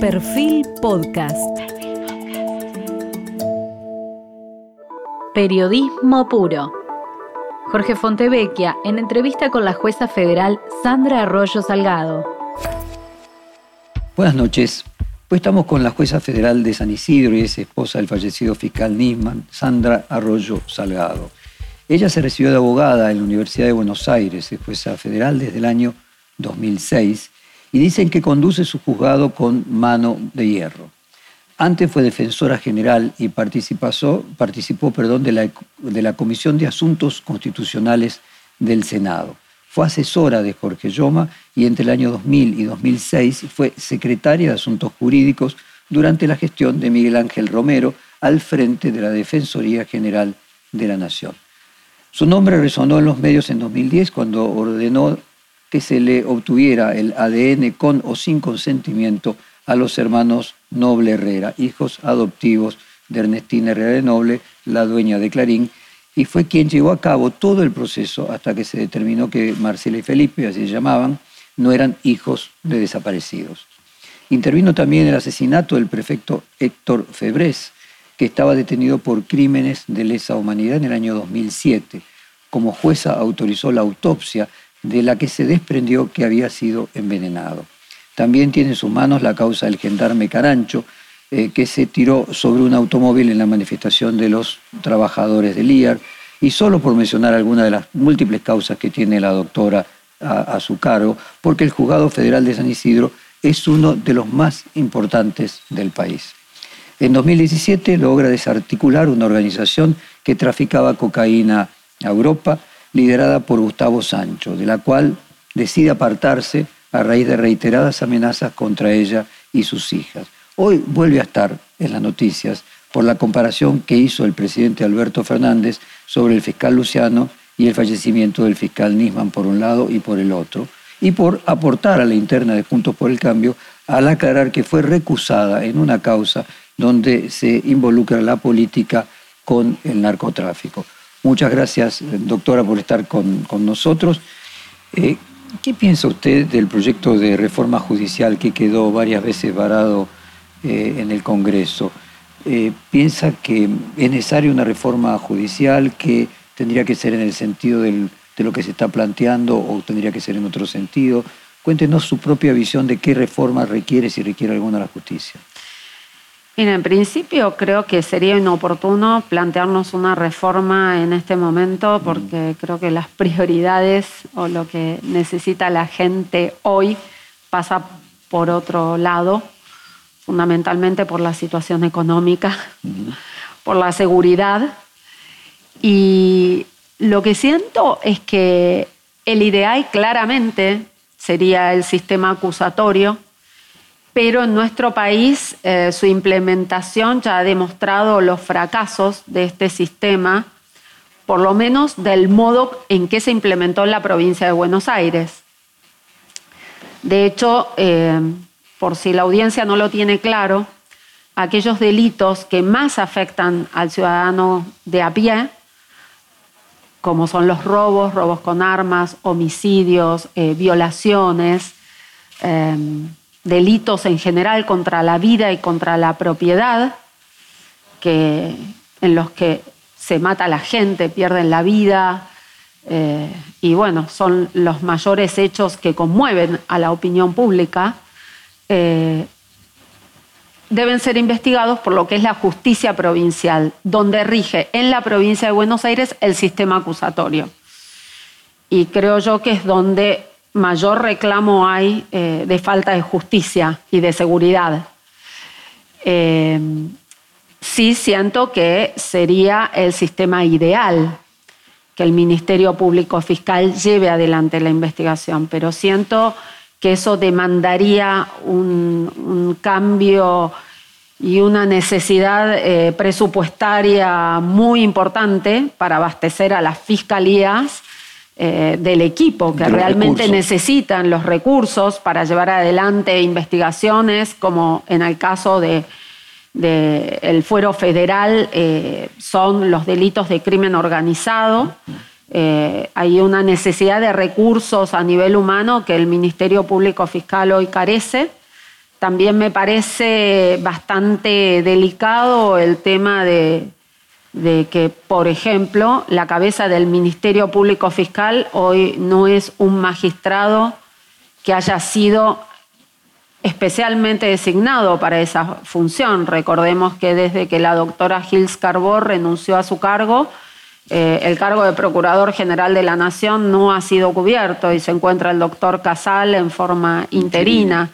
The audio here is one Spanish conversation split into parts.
Perfil Podcast. Periodismo puro. Jorge Fontevecchia en entrevista con la jueza federal Sandra Arroyo Salgado. Buenas noches. Pues estamos con la jueza federal de San Isidro y es esposa del fallecido fiscal Nisman, Sandra Arroyo Salgado. Ella se recibió de abogada en la Universidad de Buenos Aires, es jueza federal desde el año 2006 y dicen que conduce su juzgado con mano de hierro. Antes fue defensora general y participó, participó perdón, de, la, de la Comisión de Asuntos Constitucionales del Senado. Fue asesora de Jorge Yoma y entre el año 2000 y 2006 fue secretaria de Asuntos Jurídicos durante la gestión de Miguel Ángel Romero al frente de la Defensoría General de la Nación. Su nombre resonó en los medios en 2010 cuando ordenó que se le obtuviera el ADN con o sin consentimiento a los hermanos Noble Herrera, hijos adoptivos de Ernestina Herrera de Noble, la dueña de Clarín, y fue quien llevó a cabo todo el proceso hasta que se determinó que Marcela y Felipe, así se llamaban, no eran hijos de desaparecidos. Intervino también el asesinato del prefecto Héctor Febrés, que estaba detenido por crímenes de lesa humanidad en el año 2007. Como jueza autorizó la autopsia de la que se desprendió que había sido envenenado. También tiene en sus manos la causa del gendarme Carancho, eh, que se tiró sobre un automóvil en la manifestación de los trabajadores del IAR, y solo por mencionar algunas de las múltiples causas que tiene la doctora a, a su cargo, porque el Juzgado Federal de San Isidro es uno de los más importantes del país. En 2017 logra desarticular una organización que traficaba cocaína a Europa liderada por Gustavo Sancho, de la cual decide apartarse a raíz de reiteradas amenazas contra ella y sus hijas. Hoy vuelve a estar en las noticias por la comparación que hizo el presidente Alberto Fernández sobre el fiscal Luciano y el fallecimiento del fiscal Nisman por un lado y por el otro, y por aportar a la interna de Puntos por el Cambio al aclarar que fue recusada en una causa donde se involucra la política con el narcotráfico. Muchas gracias, doctora, por estar con, nosotros. Eh, ¿Qué piensa usted del proyecto de reforma judicial que quedó varias veces varado eh, en el Congreso? Eh, ¿Piensa que es necesaria una reforma judicial que tendría que ser en el sentido de lo que se está planteando o tendría que ser en otro sentido? Cuéntenos su propia visión de qué reforma requiere, si requiere alguna la justicia. Mira, en principio creo que sería inoportuno plantearnos una reforma en este momento porque creo que las prioridades o lo que necesita la gente hoy pasa por otro lado, fundamentalmente por la situación económica, por la seguridad. Y lo que siento es que el ideal claramente sería el sistema acusatorio pero en nuestro país eh, su implementación ya ha demostrado los fracasos de este sistema, por lo menos del modo en que se implementó en la provincia de Buenos Aires. De hecho, eh, por si la audiencia no lo tiene claro, aquellos delitos que más afectan al ciudadano de a pie, como son los robos, robos con armas, homicidios, eh, violaciones, delitos en general contra la vida y contra la propiedad, que, en los que se mata a la gente, pierden la vida, eh, y bueno, son los mayores hechos que conmueven a la opinión pública, eh, deben ser investigados por lo que es la justicia provincial, donde rige en la provincia de Buenos Aires el sistema acusatorio. Y creo yo que es donde mayor reclamo hay eh, de falta de justicia y de seguridad. Eh, sí siento que sería el sistema ideal que el Ministerio Público Fiscal lleve adelante la investigación, pero siento que eso demandaría un, cambio y una necesidad eh, presupuestaria muy importante para abastecer a las fiscalías eh, del equipo que realmente necesitan los recursos para llevar adelante investigaciones, como en el caso de, el fuero federal, eh, son los delitos de crimen organizado. Eh, hay una necesidad de recursos a nivel humano que el Ministerio Público Fiscal hoy carece. también me parece bastante delicado el tema de, de que, por ejemplo, la cabeza del Ministerio Público Fiscal hoy no es un magistrado que haya sido especialmente designado para esa función. Recordemos que desde que la doctora Gils Carbó renunció a su cargo, eh, el cargo de Procurador General de la Nación no ha sido cubierto y se encuentra el doctor Casal en forma interina.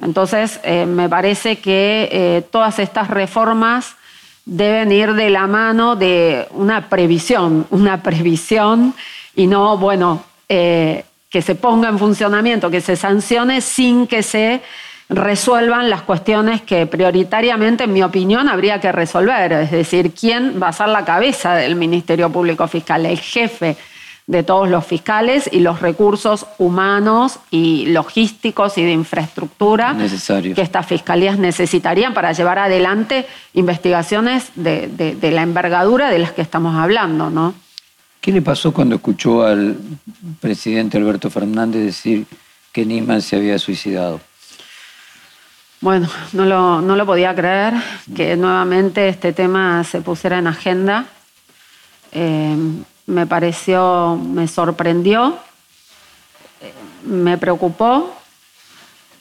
Entonces, eh, me parece que eh, todas estas reformas deben ir de la mano de una previsión, una previsión y no, bueno, que se ponga en funcionamiento, que se sancione sin que se resuelvan las cuestiones que prioritariamente, en mi opinión, habría que resolver. Es decir, quién va a ser la cabeza del Ministerio Público Fiscal, el jefe de todos los fiscales y los recursos humanos y logísticos y de infraestructura que estas fiscalías necesitarían para llevar adelante investigaciones de, la envergadura de las que estamos hablando, ¿no? ¿Qué le pasó cuando escuchó al presidente Alberto Fernández decir que Nisman se había suicidado? Bueno, no lo, no lo podía creer que nuevamente este tema se pusiera en agenda. Eh, me pareció, me sorprendió, me preocupó.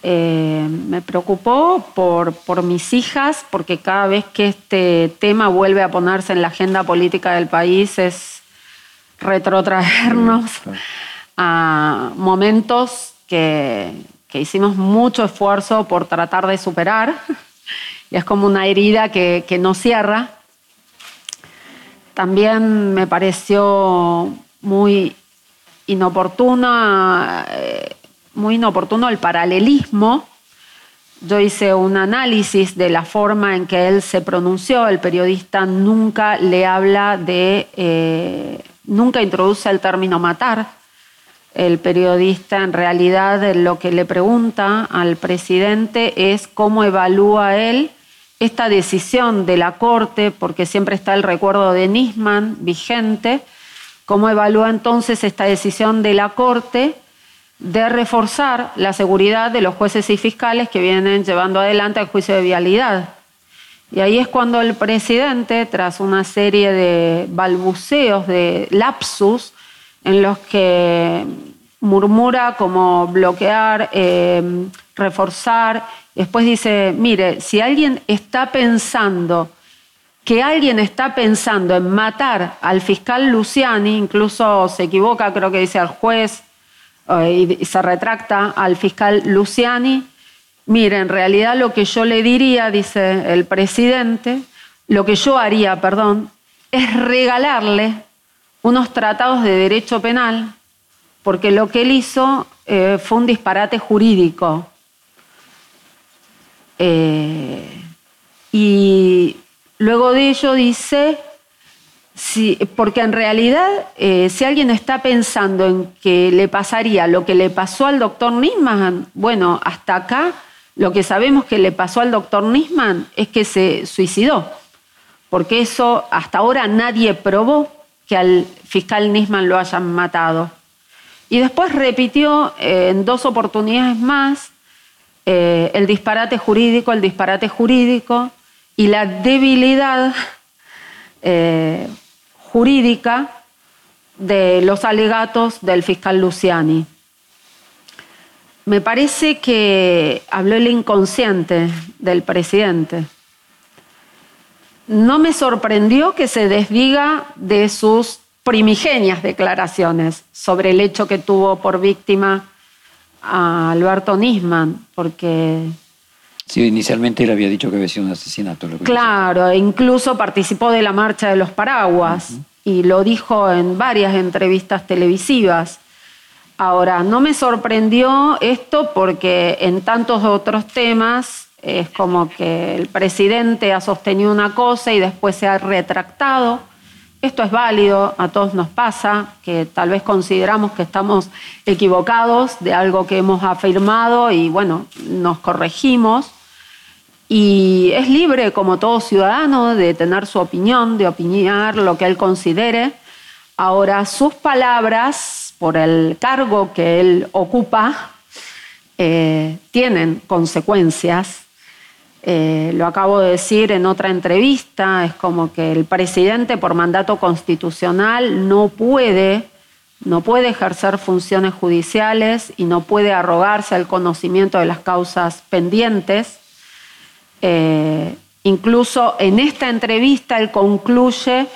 Eh, me preocupó por, por mis hijas, porque cada vez que este tema vuelve a ponerse en la agenda política del país es retrotraernos a momentos que, que hicimos mucho esfuerzo por tratar de superar, y es como una herida que, no cierra. También me pareció muy inoportuna, eh, muy inoportuno el paralelismo. Yo hice un análisis de la forma en que él se pronunció. El periodista nunca le habla de, eh, nunca introduce el término matar el periodista en realidad lo que le pregunta al presidente es cómo evalúa él esta decisión de la Corte, porque siempre está el recuerdo de Nisman vigente, cómo evalúa entonces esta decisión de la Corte de reforzar la seguridad de los jueces y fiscales que vienen llevando adelante el juicio de vialidad. Y ahí es cuando el presidente, tras una serie de balbuceos, de lapsus, en los que murmura como bloquear, eh, reforzar. Después dice, mire, si alguien está pensando que alguien está pensando en matar al fiscal Luciani, incluso se equivoca, creo que dice al juez, eh, y se retracta al fiscal Luciani, mire, en realidad lo que yo le diría, dice el presidente, lo que yo haría, perdón, es regalarle unos tratados de derecho penal, porque lo que él hizo eh, fue un disparate jurídico. Eh, y luego de ello dice, porque en realidad eh, si alguien está pensando en que le pasaría lo que le pasó al doctor Nisman, bueno, hasta acá lo que sabemos que le pasó al doctor Nisman es que se suicidó, porque eso hasta ahora nadie probó que al fiscal Nisman lo hayan matado. Y después repitió eh, en dos oportunidades más eh, el disparate jurídico, el disparate jurídico y la debilidad eh, jurídica de los alegatos del fiscal Luciani. Me parece que habló el inconsciente del presidente no me sorprendió que se desdiga de sus primigenias declaraciones sobre el hecho que tuvo por víctima a Alberto Nisman, porque... Sí, inicialmente él había dicho que había sido un asesinato. claro, e incluso participó de la marcha de los paraguas y lo dijo en varias entrevistas televisivas. Ahora, no me sorprendió esto porque en tantos otros temas es como que el presidente ha sostenido una cosa y después se ha retractado. Esto es válido, a todos nos pasa, que tal vez consideramos que estamos equivocados de algo que hemos afirmado y bueno, nos corregimos. Y es libre, como todo ciudadano, de tener su opinión, de opinar lo que él considere. Ahora, sus palabras, por el cargo que él ocupa, eh, tienen consecuencias. Eh, lo acabo de decir en otra entrevista, es como que el presidente por mandato constitucional no puede, no puede ejercer funciones judiciales y no puede arrogarse el conocimiento de las causas pendientes. Eh, incluso en esta entrevista él concluye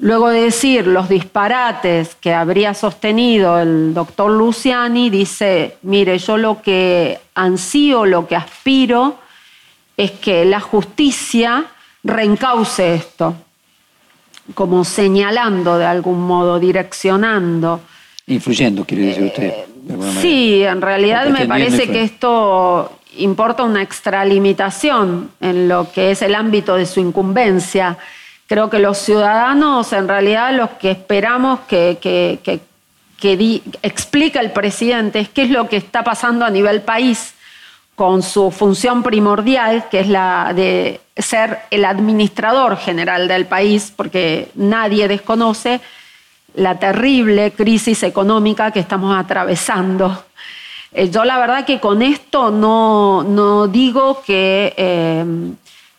Luego de decir los disparates que habría sostenido el doctor Luciani, dice, mire, yo lo que ansío, lo que aspiro es que la justicia reencauce esto, como señalando de algún modo, direccionando. Influyendo, quiere decir usted. Eh, sí, en realidad me parece que esto importa una extralimitación en lo que es el ámbito de su incumbencia Creo que los ciudadanos, en realidad, los que esperamos que, que, que, explique el presidente es qué es lo que está pasando a nivel país con su función primordial, que es la de ser el administrador general del país, porque nadie desconoce la terrible crisis económica que estamos atravesando. Eh, yo la verdad que con esto no, digo que eh,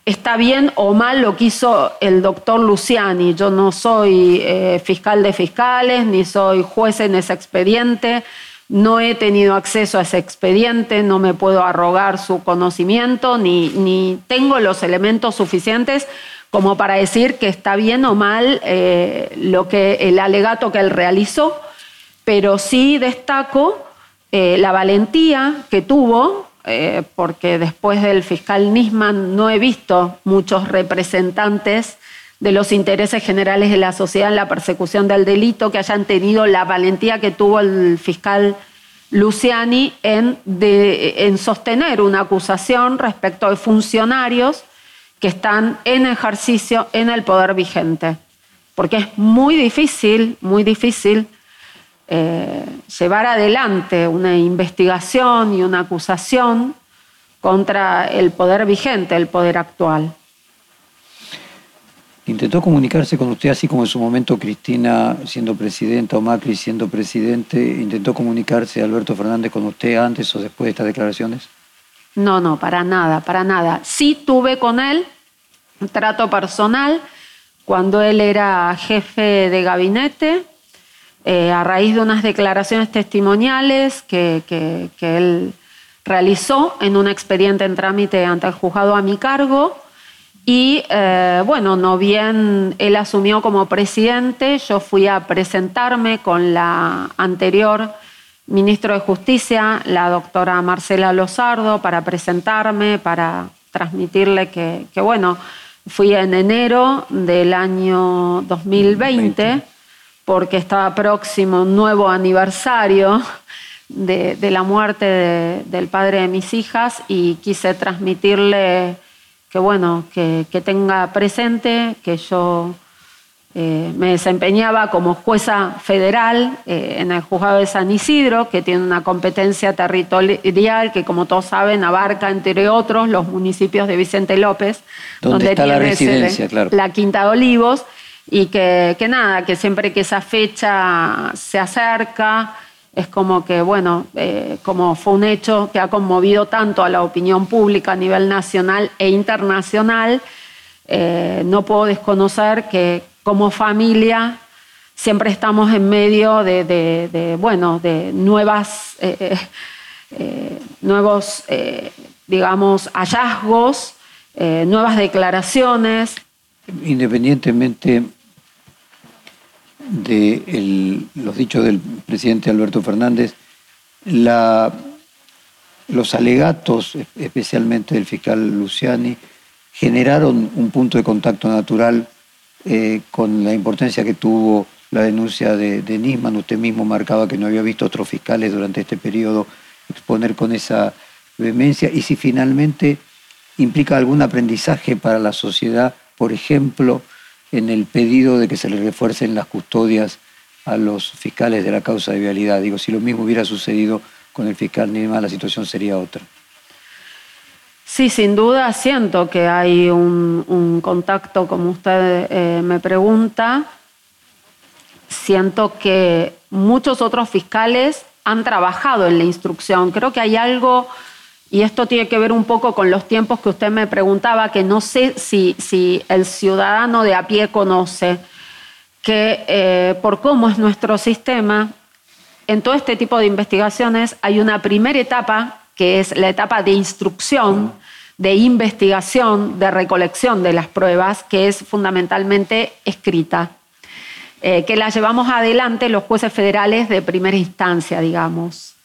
está bien o mal lo que hizo el doctor Luciani. Yo no soy eh, fiscal de fiscales, ni soy juez en ese expediente, no he tenido acceso a ese expediente, no me puedo arrogar su conocimiento, ni, ni tengo los elementos suficientes como para decir que está bien o mal eh, lo que, el alegato que él realizó, pero sí destaco eh, la valentía que tuvo eh, porque después del fiscal Nisman no he visto muchos representantes de los intereses generales de la sociedad en la persecución del delito que hayan tenido la valentía que tuvo el fiscal Luciani en, en sostener una acusación respecto de funcionarios que están en ejercicio en el poder vigente. Porque es muy difícil, muy difícil eh, llevar adelante una investigación y una acusación contra el poder vigente, el poder actual. ¿Intentó comunicarse con usted así como en su momento Cristina siendo presidenta o Macri siendo presidente? ¿Intentó comunicarse Alberto Fernández con usted antes o después de estas declaraciones? No, no, para nada, para nada. Sí tuve con él un trato personal cuando él era jefe de gabinete eh, a raíz de unas declaraciones testimoniales que, él realizó en un expediente en trámite ante el juzgado a mi cargo. Y eh, bueno, no bien él asumió como presidente, yo fui a presentarme con la anterior ministro de Justicia, la doctora Marcela Lozardo, para presentarme, para transmitirle que, que bueno, fui en enero del año 2020 porque estaba próximo un nuevo aniversario de, la muerte del padre de mis hijas y quise transmitirle que bueno, que, tenga presente que yo eh, me desempeñaba como jueza federal eh, en el juzgado de San Isidro, que tiene una competencia territorial que, como todos saben, abarca, entre otros, los municipios de Vicente López, donde, está la residencia, claro. la Quinta de Olivos y que, nada, que siempre que esa fecha se acerca, es como que, bueno, eh, como fue un hecho que ha conmovido tanto a la opinión pública a nivel nacional e internacional, eh, no puedo desconocer que como familia siempre estamos en medio de, bueno, de nuevas, eh, nuevos, digamos, hallazgos, nuevas declaraciones. Independientemente de los dichos del presidente Alberto Fernández, los alegatos, especialmente del fiscal Luciani, generaron un punto de contacto natural eh, con la importancia que tuvo la denuncia de, de, Nisman. Usted mismo marcaba que no había visto otros fiscales durante este periodo exponer con esa vehemencia y si finalmente implica algún aprendizaje para la sociedad, por ejemplo, en el pedido de que se le refuercen las custodias a los fiscales de la causa de vialidad. Digo, si lo mismo hubiera sucedido con el fiscal Nima, la situación sería otra. Sí, sin duda siento que hay un, contacto, como usted eh, me pregunta. Siento que muchos otros fiscales han trabajado en la instrucción. Creo que hay algo, y esto tiene que ver un poco con los tiempos que usted me preguntaba, que no sé si, el ciudadano de a pie conoce, que eh, por cómo es nuestro sistema, en todo este tipo de investigaciones hay una primera etapa, que es la etapa de instrucción, de investigación, de recolección de las pruebas, que es fundamentalmente escrita. Eh, que la llevamos adelante los jueces federales de primera instancia, digamos.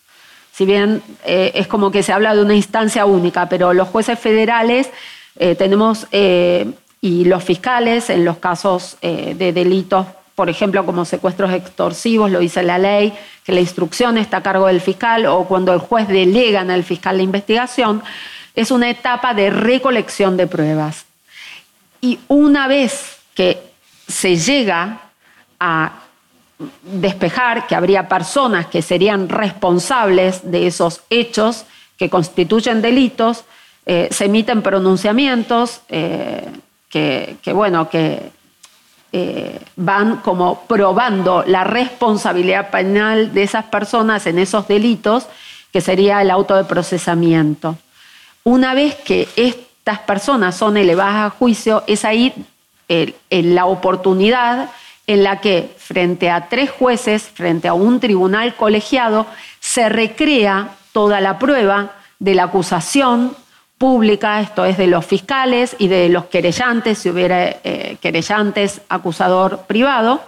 Si bien eh, es como que se habla de una instancia única, pero los jueces federales eh, tenemos, y los fiscales en los casos de delitos, por ejemplo, como secuestros extorsivos, lo dice la ley, que la instrucción está a cargo del fiscal, o cuando el juez delega al fiscal la investigación, es una etapa de recolección de pruebas. Y una vez que se llega a despejar que habría personas que serían responsables de esos hechos que constituyen delitos, eh, se emiten pronunciamientos eh, que, bueno, que eh, van como probando la responsabilidad penal de esas personas en esos delitos, que sería el auto de procesamiento. Una vez que estas personas son elevadas a juicio, es ahí la oportunidad en la que frente a tres jueces, frente a un tribunal colegiado, se recrea toda la prueba de la acusación pública, esto es de los fiscales y de los querellantes, si hubiera eh, querellantes, acusador privado,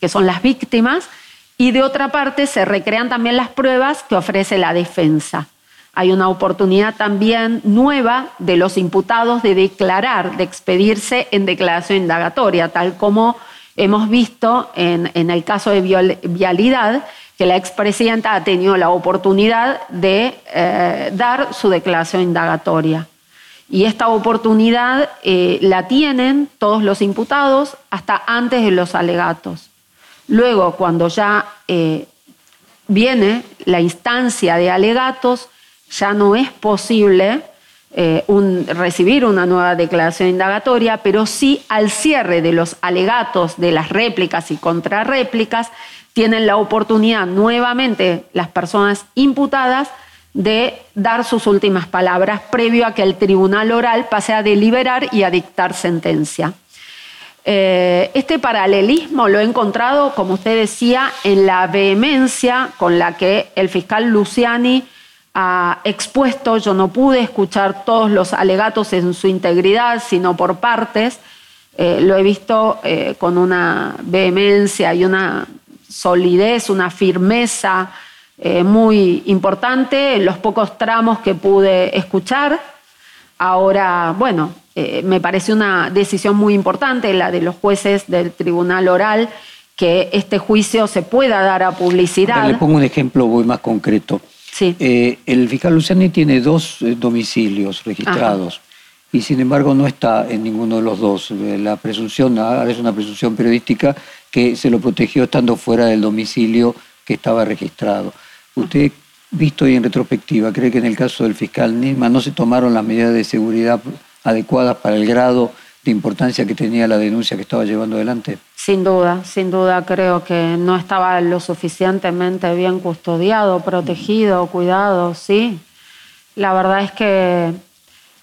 que son las víctimas, y de otra parte se recrean también las pruebas que ofrece la defensa. Hay una oportunidad también nueva de los imputados de declarar, de expedirse en declaración indagatoria, tal como Hemos visto en, el caso de Vialidad que la expresidenta ha tenido la oportunidad de eh, dar su declaración indagatoria. Y esta oportunidad eh, la tienen todos los imputados hasta antes de los alegatos. Luego, cuando ya eh, viene la instancia de alegatos, ya no es posible eh, recibir una nueva declaración indagatoria, pero sí al cierre de los alegatos de las réplicas y contrarréplicas, tienen la oportunidad nuevamente las personas imputadas de dar sus últimas palabras previo a que el tribunal oral pase a deliberar y a dictar sentencia. Eh, este paralelismo lo he encontrado, como usted decía, en la vehemencia con la que el fiscal Luciani expuesto. Yo no pude escuchar todos los alegatos en su integridad, sino por partes. Eh, lo he visto eh, con una vehemencia y una solidez, una firmeza eh, muy importante en los pocos tramos que pude escuchar. Ahora, bueno, me parece una decisión muy importante la de los jueces del Tribunal Oral que este juicio se pueda dar a publicidad. Le pongo un ejemplo muy más concreto. Eh, el fiscal Luciani tiene dos eh, domicilios registrados y sin embargo no está en ninguno de los dos. Eh, la presunción, ahora es una presunción periodística que se lo protegió estando fuera del domicilio que estaba registrado. Usted, visto y en retrospectiva, cree que en el caso del fiscal Nisma no se tomaron las medidas de seguridad adecuadas para el grado de importancia que tenía la denuncia que estaba llevando adelante? Sin duda, sin duda creo que no estaba lo suficientemente bien custodiado, protegido, cuidado, sí. La verdad es que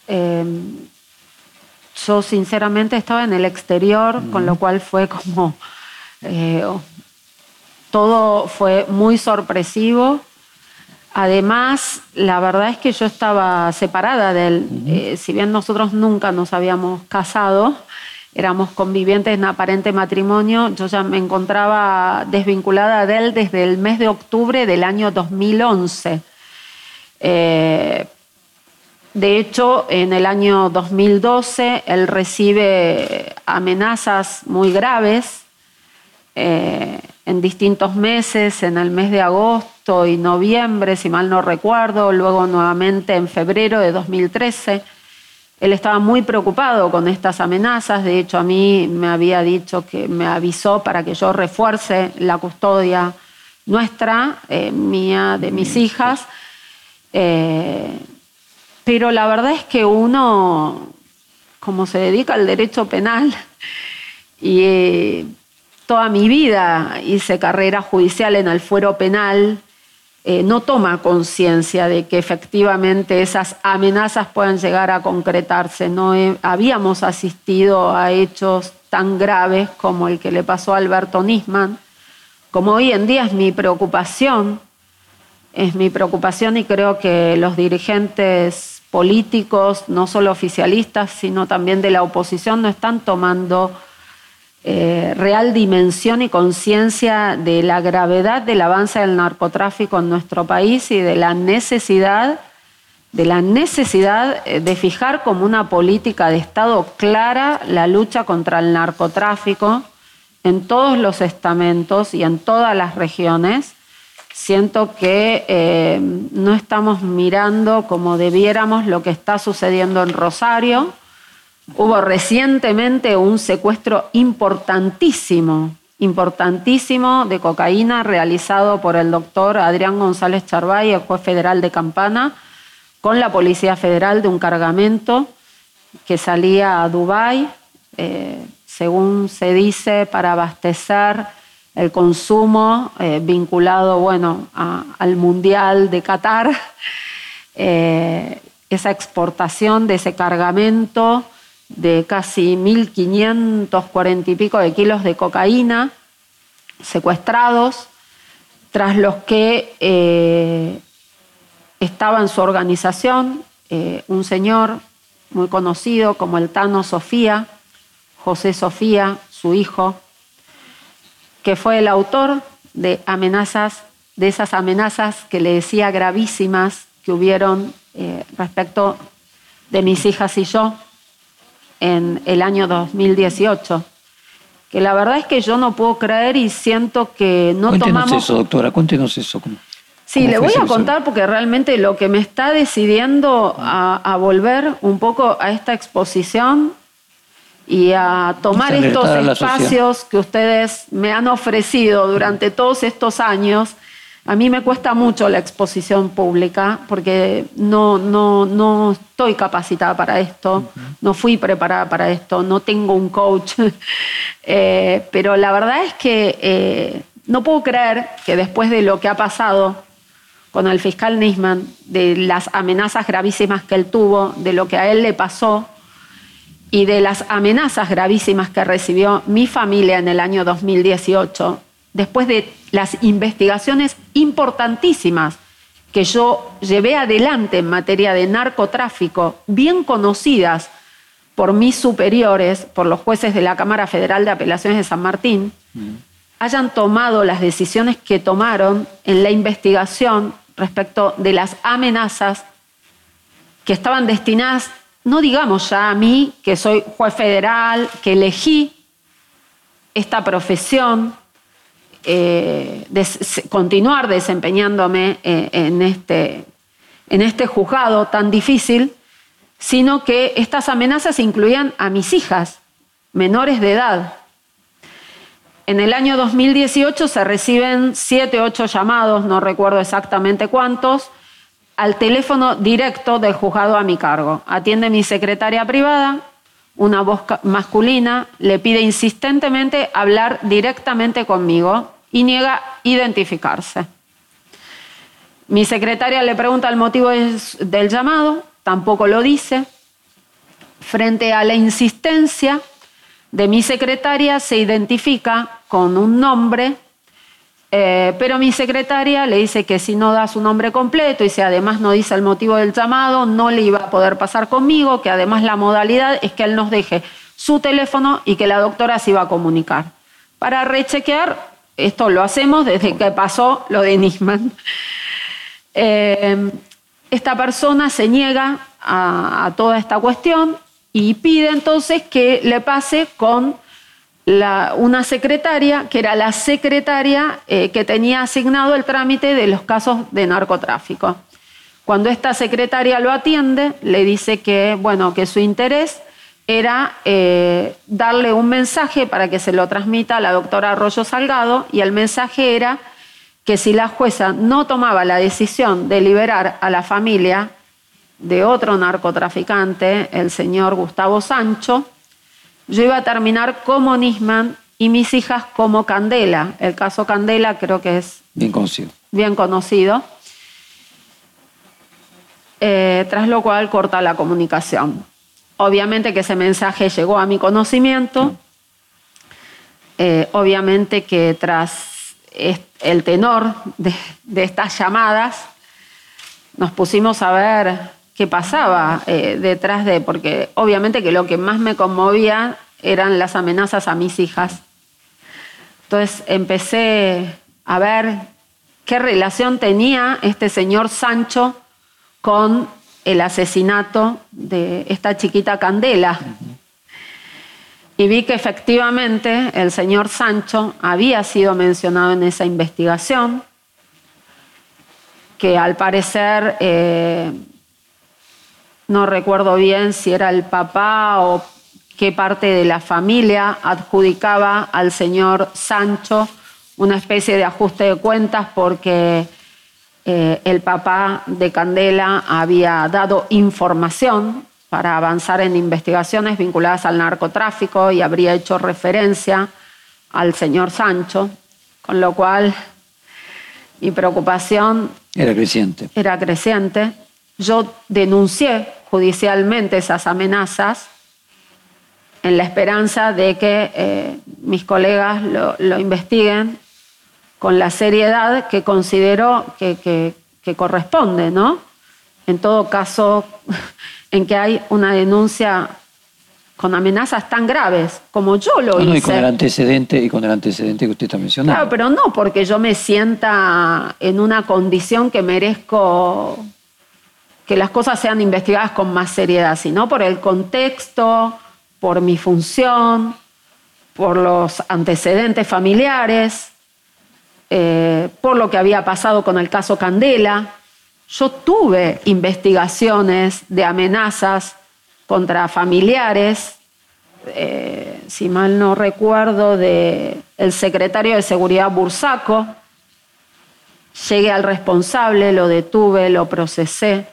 em, yo sinceramente estaba en el exterior, con lo cual fue como... Eh, todo fue muy sorpresivo Además, la verdad es que yo estaba separada de él. Eh, si bien nosotros nunca nos habíamos casado, éramos convivientes en aparente matrimonio, yo ya me encontraba desvinculada de él desde el mes de octubre del año 2011. Eh, de hecho, en el año 2012 él recibe amenazas muy graves. Eh, en distintos meses, en el mes de agosto y noviembre, si mal no recuerdo, luego nuevamente en febrero de 2013. Él estaba muy preocupado con estas amenazas, de hecho a mí me había dicho que me avisó para que yo refuerce la custodia nuestra, eh, mía, de mis hijas. Eh, pero la verdad es que uno, como se dedica al derecho penal, y toda mi vida hice carrera judicial en el fuero penal eh, no toma conciencia de que efectivamente esas amenazas puedan llegar a concretarse. No habíamos asistido a hechos tan graves como el que le pasó a Alberto Nisman, como hoy en día es mi preocupación, es mi preocupación y creo que los dirigentes políticos, no solo oficialistas, sino también de la oposición, no están tomando eh, real dimensión y conciencia de la gravedad del avance del narcotráfico en nuestro país y de la necesidad eh, de fijar como una política de Estado clara la lucha contra el narcotráfico en todos los estamentos y en todas las regiones. Siento que eh, no estamos mirando como debiéramos lo que está sucediendo en Rosario Hubo recientemente un secuestro importantísimo, importantísimo de cocaína realizado por el doctor Adrián González Charvay, el juez federal de Campana, con la Policía Federal de un cargamento que salía a Dubái, eh, según se dice, para abastecer el consumo eh, vinculado bueno, al Mundial de Qatar, eh, esa exportación de ese cargamento de casi 1.540 y pico de kilos de cocaína secuestrados, tras los que eh, estaba en su organización eh, un señor muy conocido como el Tano Sofía, José Sofía, su hijo, que fue el autor de amenazas, de esas amenazas que le decía gravísimas que hubieron eh, respecto de mis hijas y yo, en el año 2018. Que la verdad es que yo no puedo creer y siento que no cuéntenos tomamos. eso, doctora, cuéntenos eso. sí, le voy a contar porque realmente lo que me está decidiendo a, volver un poco a esta exposición y a tomar estos espacios que ustedes me han ofrecido durante todos estos años a mí me cuesta mucho la exposición pública porque no, no, no estoy capacitada para esto, no fui preparada para esto, no tengo un coach, eh, pero la verdad es que eh, no puedo creer que después de lo que ha pasado con el fiscal Nisman, de las amenazas gravísimas que él tuvo, de lo que a él le pasó y de las amenazas gravísimas que recibió mi familia en el año 2018, después de las investigaciones importantísimas que yo llevé adelante en materia de narcotráfico, bien conocidas por mis superiores, por los jueces de la Cámara Federal de Apelaciones de San Martín, hayan tomado las decisiones que tomaron en la investigación respecto de las amenazas que estaban destinadas, no digamos ya a mí, que soy juez federal, que elegí esta profesión, eh, continuar desempeñándome eh, en, este, en este juzgado tan difícil, sino que estas amenazas incluían a mis hijas menores de edad. En el año 2018 se reciben siete, ocho llamados, no recuerdo exactamente cuántos, al teléfono directo del juzgado a mi cargo. Atiende mi secretaria privada, una voz masculina, le pide insistentemente hablar directamente conmigo y niega identificarse. Mi secretaria le pregunta el motivo del llamado, tampoco lo dice. Frente a la insistencia de mi secretaria se identifica con un nombre, eh, pero mi secretaria le dice que si no da su nombre completo y si además no dice el motivo del llamado, no le iba a poder pasar conmigo, que además la modalidad es que él nos deje su teléfono y que la doctora se iba a comunicar. Para rechequear esto lo hacemos desde que pasó lo de Nisman. Eh, esta persona se niega a, toda esta cuestión y pide entonces que le pase con una secretaria, que era la secretaria eh, que tenía asignado el trámite de los casos de narcotráfico. Cuando esta secretaria lo atiende, le dice que, bueno, que su interés era eh, darle un mensaje para que se lo transmita a la doctora Arroyo Salgado y el mensaje era que si la jueza no tomaba la decisión de liberar a la familia de otro narcotraficante, el señor Gustavo Sancho, yo iba a terminar como Nisman y mis hijas como Candela. El caso Candela creo que es bien conocido. bien conocido, eh, tras lo cual corta la comunicación. Obviamente que ese mensaje llegó a mi conocimiento, eh, obviamente que tras el tenor de, de, estas llamadas nos pusimos a ver qué pasaba eh, detrás de, porque obviamente que lo que más me conmovía eran las amenazas a mis hijas. Entonces empecé a ver qué relación tenía este señor Sancho con el asesinato de esta chiquita Candela. Y vi que efectivamente el señor Sancho había sido mencionado en esa investigación, que al parecer, eh, no recuerdo bien si era el papá o qué parte de la familia adjudicaba al señor Sancho una especie de ajuste de cuentas porque eh, el papá de Candela había dado información para avanzar en investigaciones vinculadas al narcotráfico y habría hecho referencia al señor Sancho, con lo cual mi preocupación era creciente. Era creciente. Yo denuncié judicialmente esas amenazas en la esperanza de que eh, mis colegas lo, investiguen con la seriedad que considero que, corresponde, ¿no? En todo caso, en que hay una denuncia con amenazas tan graves como yo lo hice. y con el antecedente y con el antecedente que usted está mencionando. Claro, pero no porque yo me sienta en una condición que merezco que las cosas sean investigadas con más seriedad, sino por el contexto, por mi función, por los antecedentes familiares, eh, por lo que había pasado con el caso Candela. Yo tuve investigaciones de amenazas contra familiares, eh, si mal no recuerdo, del el secretario de Seguridad Bursaco. Llegué al responsable, lo detuve, lo procesé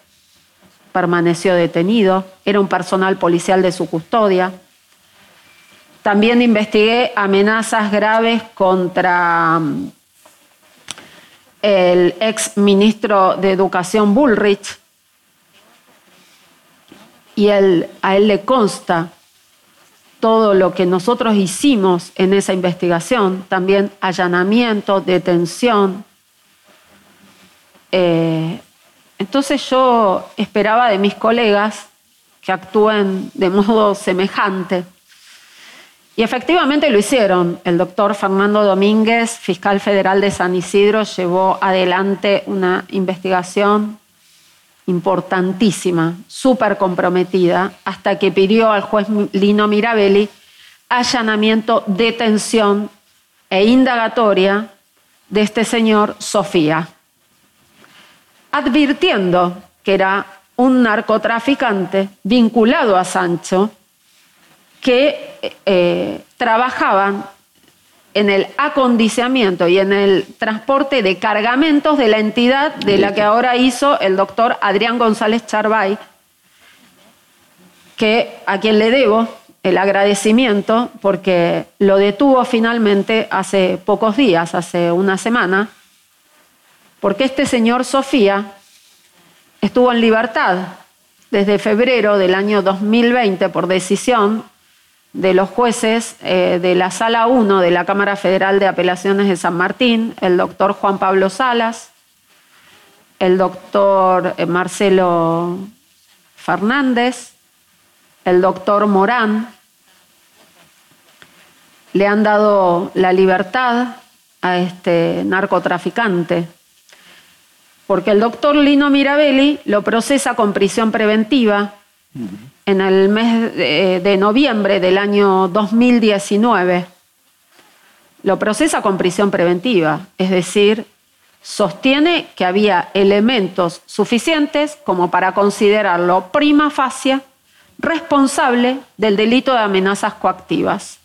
permaneció detenido, era un personal policial de su custodia. También investigué amenazas graves contra mm, el ex ministro de Educación Bullrich y a él le consta todo lo que nosotros hicimos en esa investigación, también allanamiento, detención, eh, entonces yo esperaba de mis colegas que actúen de modo semejante. Y efectivamente lo hicieron. El doctor Fernando Domínguez, fiscal federal de San Isidro, llevó adelante una investigación importantísima, súper comprometida, hasta que pidió al juez Lino Mirabelli allanamiento, detención e indagatoria de este señor Sofía advirtiendo que era un narcotraficante vinculado a Sancho, que eh, trabajaban en el acondicionamiento y en el transporte de cargamentos de la entidad de la que ahora hizo el doctor Adrián González Charbay, que a quien le debo el agradecimiento porque lo detuvo finalmente hace pocos días, hace una semana, porque este señor Sofía estuvo en libertad desde febrero del año 2020 por decisión de los jueces eh, de la Sala 1 de la Cámara Federal de Apelaciones de San Martín, el doctor Juan Pablo Salas, el doctor eh, Marcelo Fernández, el doctor Morán, le han dado la libertad a este narcotraficante porque el doctor Lino Mirabelli lo procesa con prisión preventiva en el mes de, noviembre del año 2019. Lo procesa con prisión preventiva, es decir, sostiene que había elementos suficientes como para considerarlo prima facie responsable del delito de amenazas coactivas.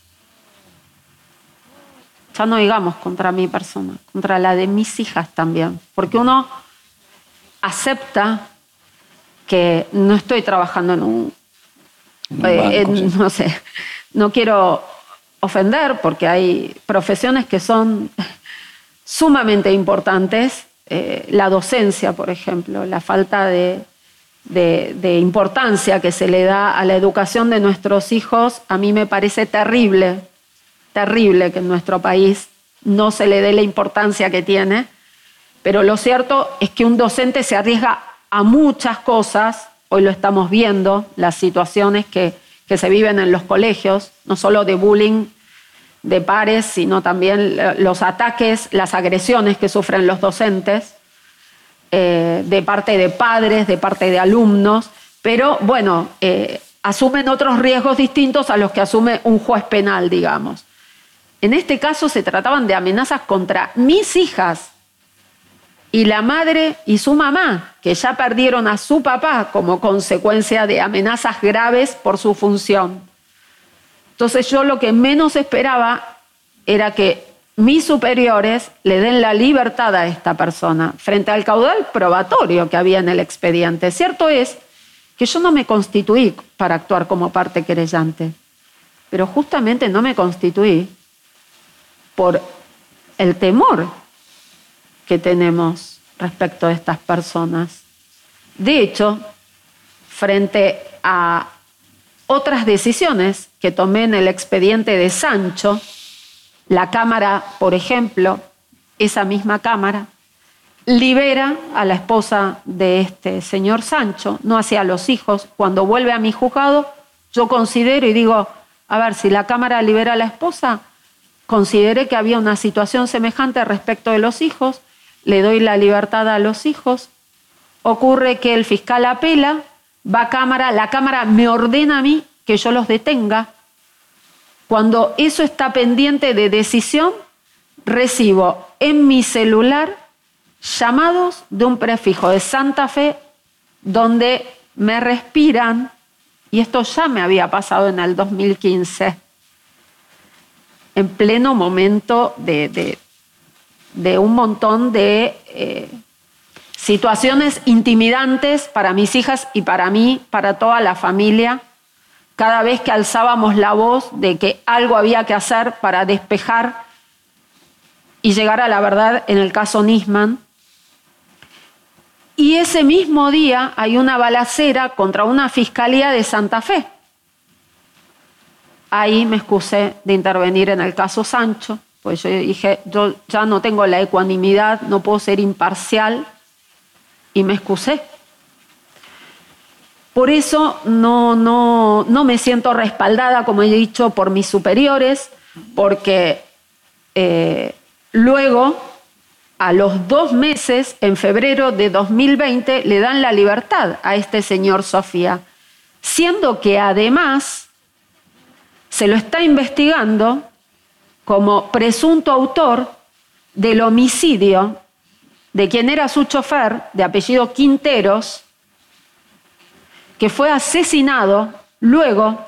Ya no digamos contra mi persona, contra la de mis hijas también, porque uno acepta que no estoy trabajando en un... Eh, no sé, no quiero ofender porque hay profesiones que son sumamente importantes eh, la docencia, por ejemplo, la falta de, de, importancia que se le da a la educación de nuestros hijos, a mí me parece terrible, terrible que en nuestro país no se le dé la importancia que tiene, pero lo cierto es que un docente se arriesga a muchas cosas, hoy lo estamos viendo, las situaciones que, que se viven en los colegios, no solo de bullying de pares, sino también los ataques, las agresiones que sufren los docentes. Eh, de parte de padres, de parte de alumnos, pero bueno, eh, asumen otros riesgos distintos a los que asume un juez penal, digamos. En este caso se trataban de amenazas contra mis hijas y la madre y su mamá, que ya perdieron a su papá como consecuencia de amenazas graves por su función. Entonces yo lo que menos esperaba era que mis superiores le den la libertad a esta persona frente al caudal probatorio que había en el expediente. Cierto es que yo no me constituí para actuar como parte querellante, pero justamente no me constituí por el temor que tenemos respecto a estas personas. De hecho, frente a otras decisiones que tomé en el expediente de Sancho, la Cámara, por ejemplo, esa misma Cámara, libera a la esposa de este señor Sancho, no hacia los hijos. Cuando vuelve a mi juzgado, yo considero y digo, a ver, si la Cámara libera a la esposa, consideré que había una situación semejante respecto de los hijos, le doy la libertad a los hijos, ocurre que el fiscal apela, va a Cámara, la Cámara me ordena a mí que yo los detenga, cuando eso está pendiente de decisión, recibo en mi celular llamados de un prefijo de Santa Fe donde me respiran, y esto ya me había pasado en el 2015, en pleno momento de, un montón de eh, situaciones intimidantes para mis hijas y para mí, para toda la familia cada vez que alzábamos la voz de que algo había que hacer para despejar y llegar a la verdad en el caso Nisman. Y ese mismo día hay una balacera contra una fiscalía de Santa Fe. Ahí me excusé de intervenir en el caso Sancho, pues yo dije, yo ya no tengo la ecuanimidad, no puedo ser imparcial, y me excusé. Por eso no, no, no me siento respaldada, como he dicho, por mis superiores, porque eh, luego, a los dos meses, en febrero de 2020, le dan la libertad a este señor Sofía, siendo que además se lo está investigando como presunto autor del homicidio de quien era su chofer, de apellido Quinteros, que fue asesinado luego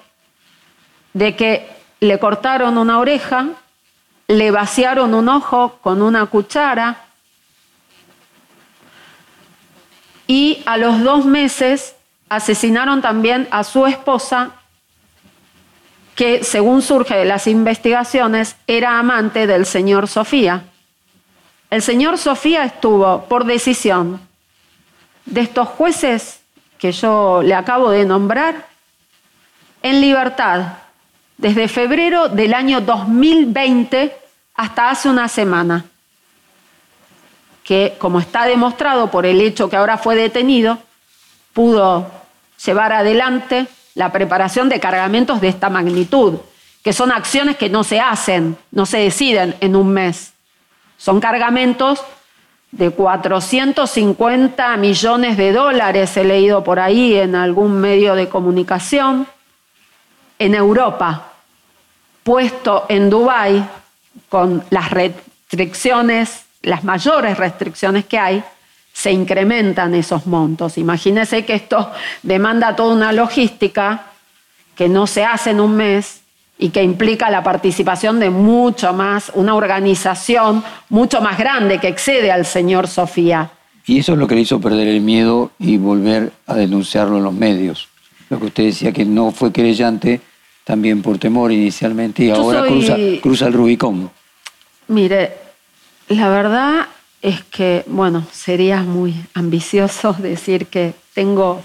de que le cortaron una oreja, le vaciaron un ojo con una cuchara y a los dos meses asesinaron también a su esposa, que según surge de las investigaciones era amante del señor Sofía. El señor Sofía estuvo por decisión de estos jueces que yo le acabo de nombrar, en libertad desde febrero del año 2020 hasta hace una semana, que como está demostrado por el hecho que ahora fue detenido, pudo llevar adelante la preparación de cargamentos de esta magnitud, que son acciones que no se hacen, no se deciden en un mes. Son cargamentos de 450 millones de dólares, he leído por ahí en algún medio de comunicación, en Europa, puesto en Dubái con las restricciones, las mayores restricciones que hay, se incrementan esos montos. Imagínense que esto demanda toda una logística que no se hace en un mes y que implica la participación de mucho más, una organización mucho más grande que excede al señor Sofía. Y eso es lo que le hizo perder el miedo y volver a denunciarlo en los medios. Lo que usted decía que no fue querellante también por temor inicialmente y ahora cruza, cruza el Rubicón. Mire, la verdad es que, bueno, sería muy ambicioso decir que tengo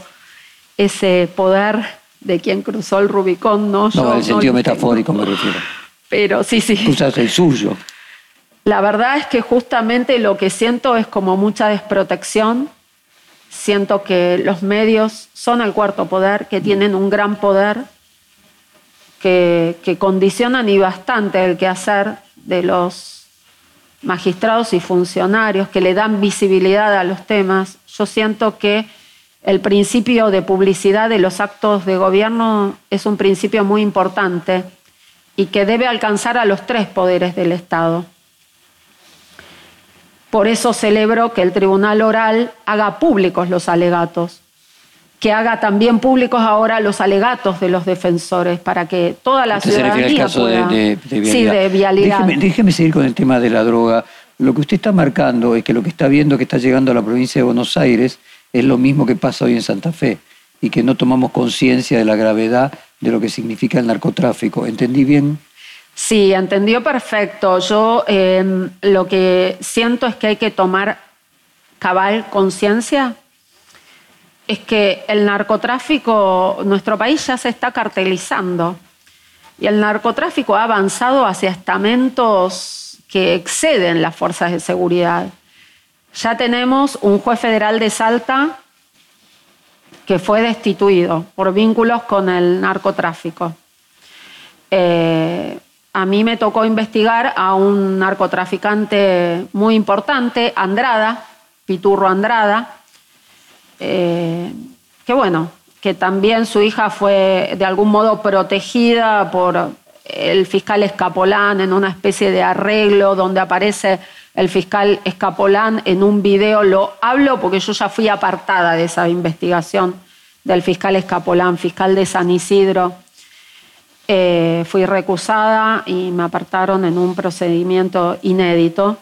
ese poder de quien cruzó el Rubicón, ¿no? No, en el sentido metafórico me refiero. Pero sí, sí. Usas el suyo. La verdad es que justamente lo que siento es como mucha desprotección. Siento que los medios son el cuarto poder, que tienen un gran poder, que, que condicionan y bastante el quehacer de los magistrados y funcionarios, que le dan visibilidad a los temas. Yo siento que el principio de publicidad de los actos de gobierno es un principio muy importante y que debe alcanzar a los tres poderes del Estado. Por eso celebro que el Tribunal Oral haga públicos los alegatos, que haga también públicos ahora los alegatos de los defensores para que toda la ciudadanía pueda... De, de, Sí, de vialidad. Déjeme, déjeme seguir con el tema de la droga. Lo que usted está marcando es que lo que está viendo que está llegando a la provincia de Buenos Aires es lo mismo que pasa hoy en Santa Fe y que no tomamos conciencia de la gravedad de lo que significa el narcotráfico. ¿Entendí bien? Sí, entendió perfecto. Yo eh, lo que siento es que hay que tomar cabal conciencia. Es que el narcotráfico, nuestro país ya se está cartelizando y el narcotráfico ha avanzado hacia estamentos que exceden las fuerzas de seguridad. Ya tenemos un juez federal de Salta que fue destituido por vínculos con el narcotráfico. Eh, a mí me tocó investigar a un narcotraficante muy importante, Andrada, Piturro Andrada, eh, que bueno, que también su hija fue de algún modo protegida por el fiscal Escapolán en una especie de arreglo donde aparece el fiscal Escapolán en un video. Lo hablo porque yo ya fui apartada de esa investigación del fiscal Escapolán, fiscal de San Isidro. Eh, fui recusada y me apartaron en un procedimiento inédito.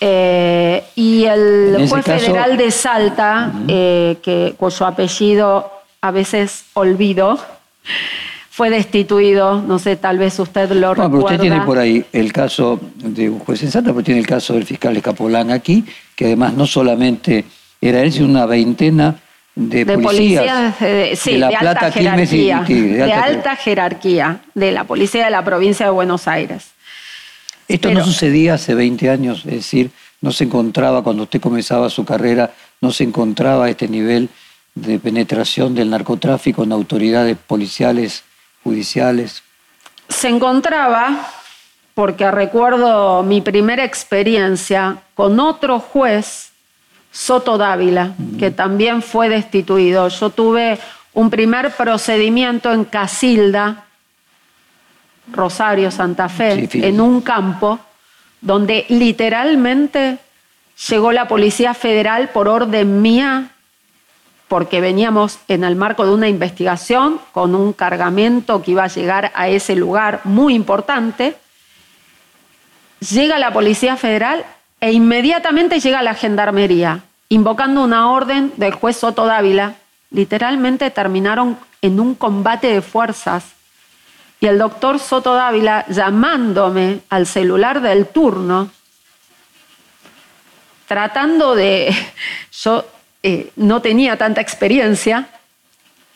Eh, y el juez caso, federal de Salta, uh -huh. eh, que, cuyo apellido a veces olvido, fue destituido, no sé, tal vez usted lo no, recuerda. Pero usted tiene por ahí el caso de un juez en Salta, pero tiene el caso del fiscal Escapolán aquí, que además no solamente era él, sino una veintena de, de policías, policías de, sí, de La de Plata, alta jerarquía, y- y de de alta- alta jerarquía, de la policía de la provincia de Buenos Aires. Esto Pero- no sucedía hace 20 años, es decir, no se encontraba cuando usted comenzaba su carrera, no se encontraba este nivel de penetración del narcotráfico en autoridades policiales, judiciales. Se encontraba, porque recuerdo mi primera experiencia con otro juez, Soto Dávila, que también fue destituido. Yo tuve un primer procedimiento en Casilda, Rosario, Santa Fe, Sí, en un campo donde literalmente llegó la Policía Federal por orden mía porque veníamos en el marco de una investigación con un cargamento que iba a llegar a ese lugar muy importante. Llega la Policía Federal e inmediatamente llega la Gendarmería, invocando una orden del juez Soto Dávila. Literalmente terminaron en un combate de fuerzas. Y el doctor Soto Dávila llamándome al celular del turno, tratando de... Yo eh, no tenía tanta experiencia,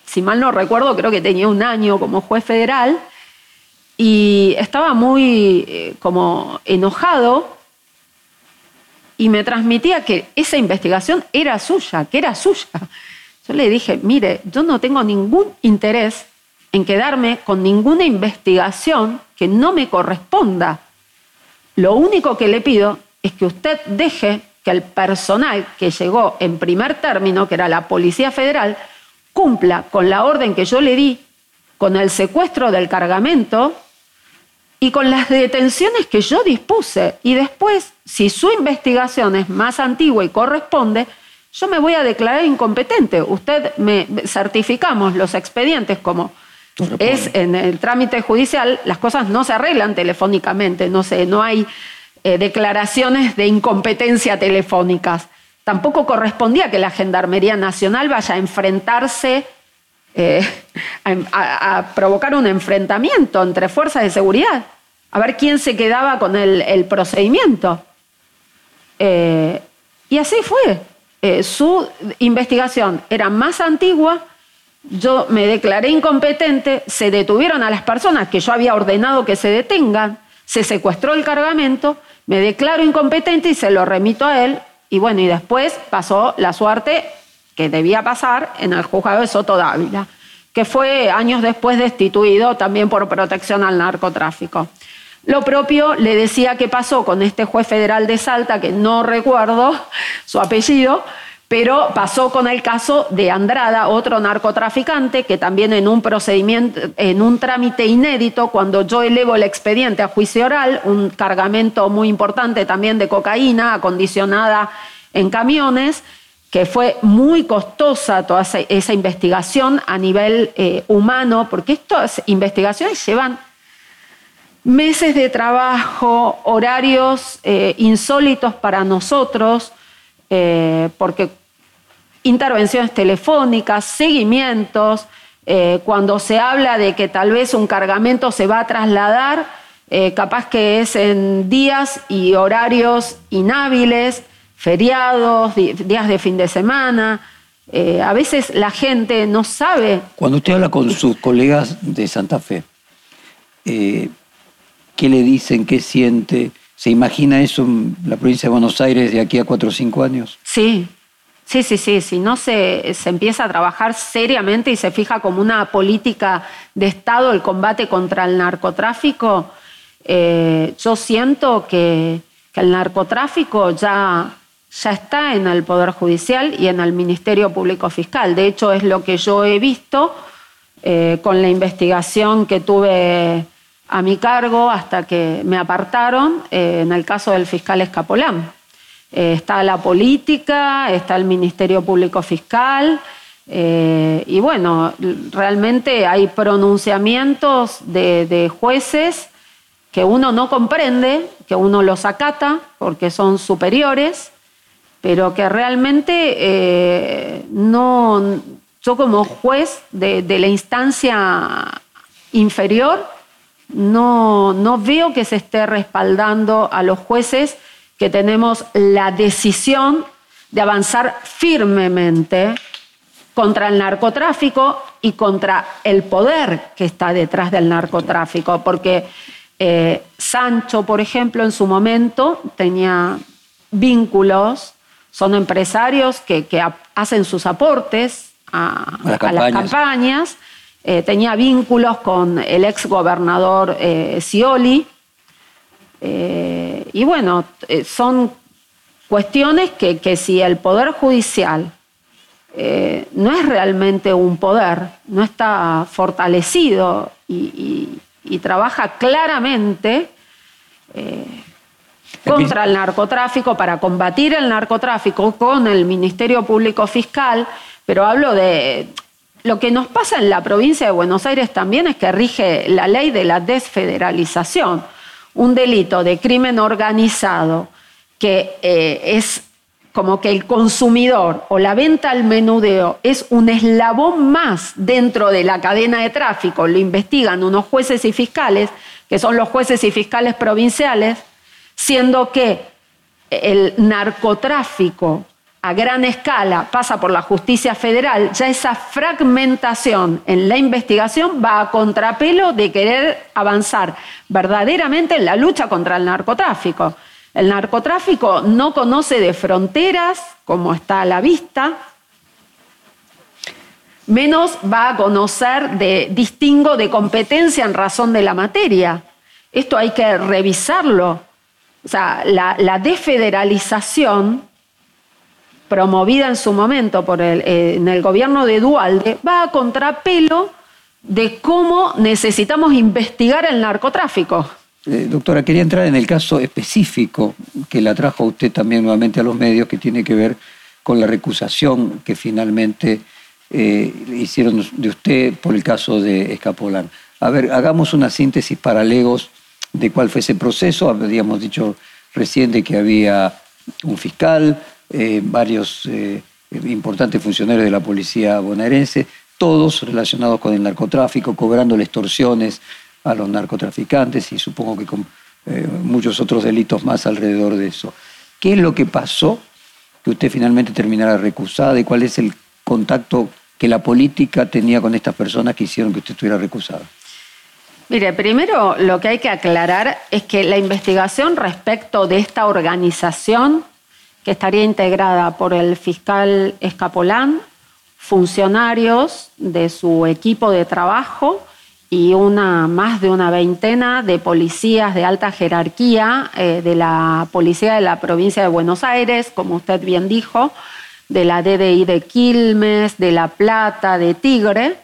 si mal no recuerdo, creo que tenía un año como juez federal, y estaba muy eh, como enojado y me transmitía que esa investigación era suya, que era suya. Yo le dije, mire, yo no tengo ningún interés en quedarme con ninguna investigación que no me corresponda. Lo único que le pido es que usted deje que el personal que llegó en primer término, que era la Policía Federal, cumpla con la orden que yo le di, con el secuestro del cargamento y con las detenciones que yo dispuse. Y después, si su investigación es más antigua y corresponde, yo me voy a declarar incompetente. Usted me certificamos los expedientes como. Es en el trámite judicial, las cosas no se arreglan telefónicamente, no sé, no hay eh, declaraciones de incompetencia telefónicas. Tampoco correspondía que la Gendarmería Nacional vaya a enfrentarse, eh, a, provocar un enfrentamiento entre fuerzas de seguridad, a ver quién se quedaba con el, el procedimiento. Eh, y así fue. Su investigación era más antigua, yo me declaré incompetente, se detuvieron a las personas que yo había ordenado que se detengan, se secuestró el cargamento, me declaro incompetente y se lo remito a él. Y bueno, y después pasó la suerte que debía pasar en el juzgado de Soto Dávila, que fue años después destituido también por protección al narcotráfico. Lo propio le decía que pasó con este juez federal de Salta, que no recuerdo su apellido, pero pasó con el caso de Andrada, otro narcotraficante, que también en un procedimiento, en un trámite inédito, cuando yo elevo el expediente a juicio oral, un cargamento muy importante también de cocaína acondicionada en camiones, que fue muy costosa toda esa, investigación a nivel eh, humano, porque estas investigaciones llevan meses de trabajo, horarios eh, insólitos para nosotros, eh, porque intervenciones telefónicas, seguimientos, eh, cuando se habla de que tal vez un cargamento se va a trasladar, capaz que es en días y horarios inhábiles, feriados, días de fin de semana. a veces la gente no sabe. Cuando usted habla con sus colegas de Santa Fe, ¿Qué le dicen? ¿Qué siente? ¿Se imagina eso en la provincia de Buenos Aires de aquí a cuatro o cinco años? Sí, sí, sí, sí. Si no se, se empieza a trabajar seriamente y se fija como una política de Estado el combate contra el narcotráfico, eh, yo siento que, el narcotráfico ya, ya está en el Poder Judicial y en el Ministerio Público Fiscal. De hecho, es lo que yo he visto eh, con la investigación que tuve a mi cargo hasta que me apartaron eh, en el caso del fiscal Escapolán. Eh, está la política, está el Ministerio Público Fiscal eh, y bueno, realmente hay pronunciamientos de, jueces que uno no comprende, que uno los acata porque son superiores, pero que realmente no, yo como juez de la instancia inferior, no, no veo que se esté respaldando a los jueces que tenemos la decisión de avanzar firmemente contra el narcotráfico y contra el poder que está detrás del narcotráfico, porque eh, Sancho, por ejemplo, en su momento tenía vínculos, son empresarios que, hacen sus aportes a, las campañas eh, tenía vínculos con el ex gobernador eh, Scioli. Eh, y bueno, son cuestiones que, si el Poder Judicial no es realmente un poder, no está fortalecido y, trabaja claramente contra el narcotráfico, para combatir el narcotráfico con el Ministerio Público Fiscal, pero hablo de lo que nos pasa en la provincia de Buenos Aires también es que rige la ley de la desfederalización, un delito de crimen organizado que eh, es como que el consumidor o la venta al menudeo es un eslabón más dentro de la cadena de tráfico, lo investigan unos jueces y fiscales, que son los jueces y fiscales provinciales, siendo que el narcotráfico a gran escala pasa por la justicia federal, ya esa fragmentación en la investigación va a contrapelo de querer avanzar verdaderamente en la lucha contra el narcotráfico. El narcotráfico no conoce de fronteras, como está a la vista, menos va a conocer de distingo de competencia en razón de la materia. Esto hay que revisarlo. O sea, la, la desfederalización promovida en su momento por el, eh, en el gobierno de Dualde, va a contrapelo de cómo necesitamos investigar el narcotráfico. Eh, doctora, quería entrar en el caso específico que la trajo usted también nuevamente a los medios, que tiene que ver con la recusación que finalmente eh, hicieron de usted por el caso de Escapolán. A ver, hagamos una síntesis para legos de cuál fue ese proceso. Habíamos dicho recién que había un fiscal, eh, varios eh, importantes funcionarios de la policía bonaerense, todos relacionados con el narcotráfico, cobrando extorsiones a los narcotraficantes y supongo que con eh, muchos otros delitos más alrededor de eso. ¿Qué es lo que pasó que usted finalmente terminara recusada y cuál es el contacto que la política tenía con estas personas que hicieron que usted estuviera recusada? Mire, primero lo que hay que aclarar es que la investigación respecto de esta organización, que estaría integrada por el fiscal Escapolán, funcionarios de su equipo de trabajo y una, más de una veintena de policías de alta jerarquía eh, de la Policía de la Provincia de Buenos Aires, como usted bien dijo, de la DDI de Quilmes, de La Plata, de Tigre,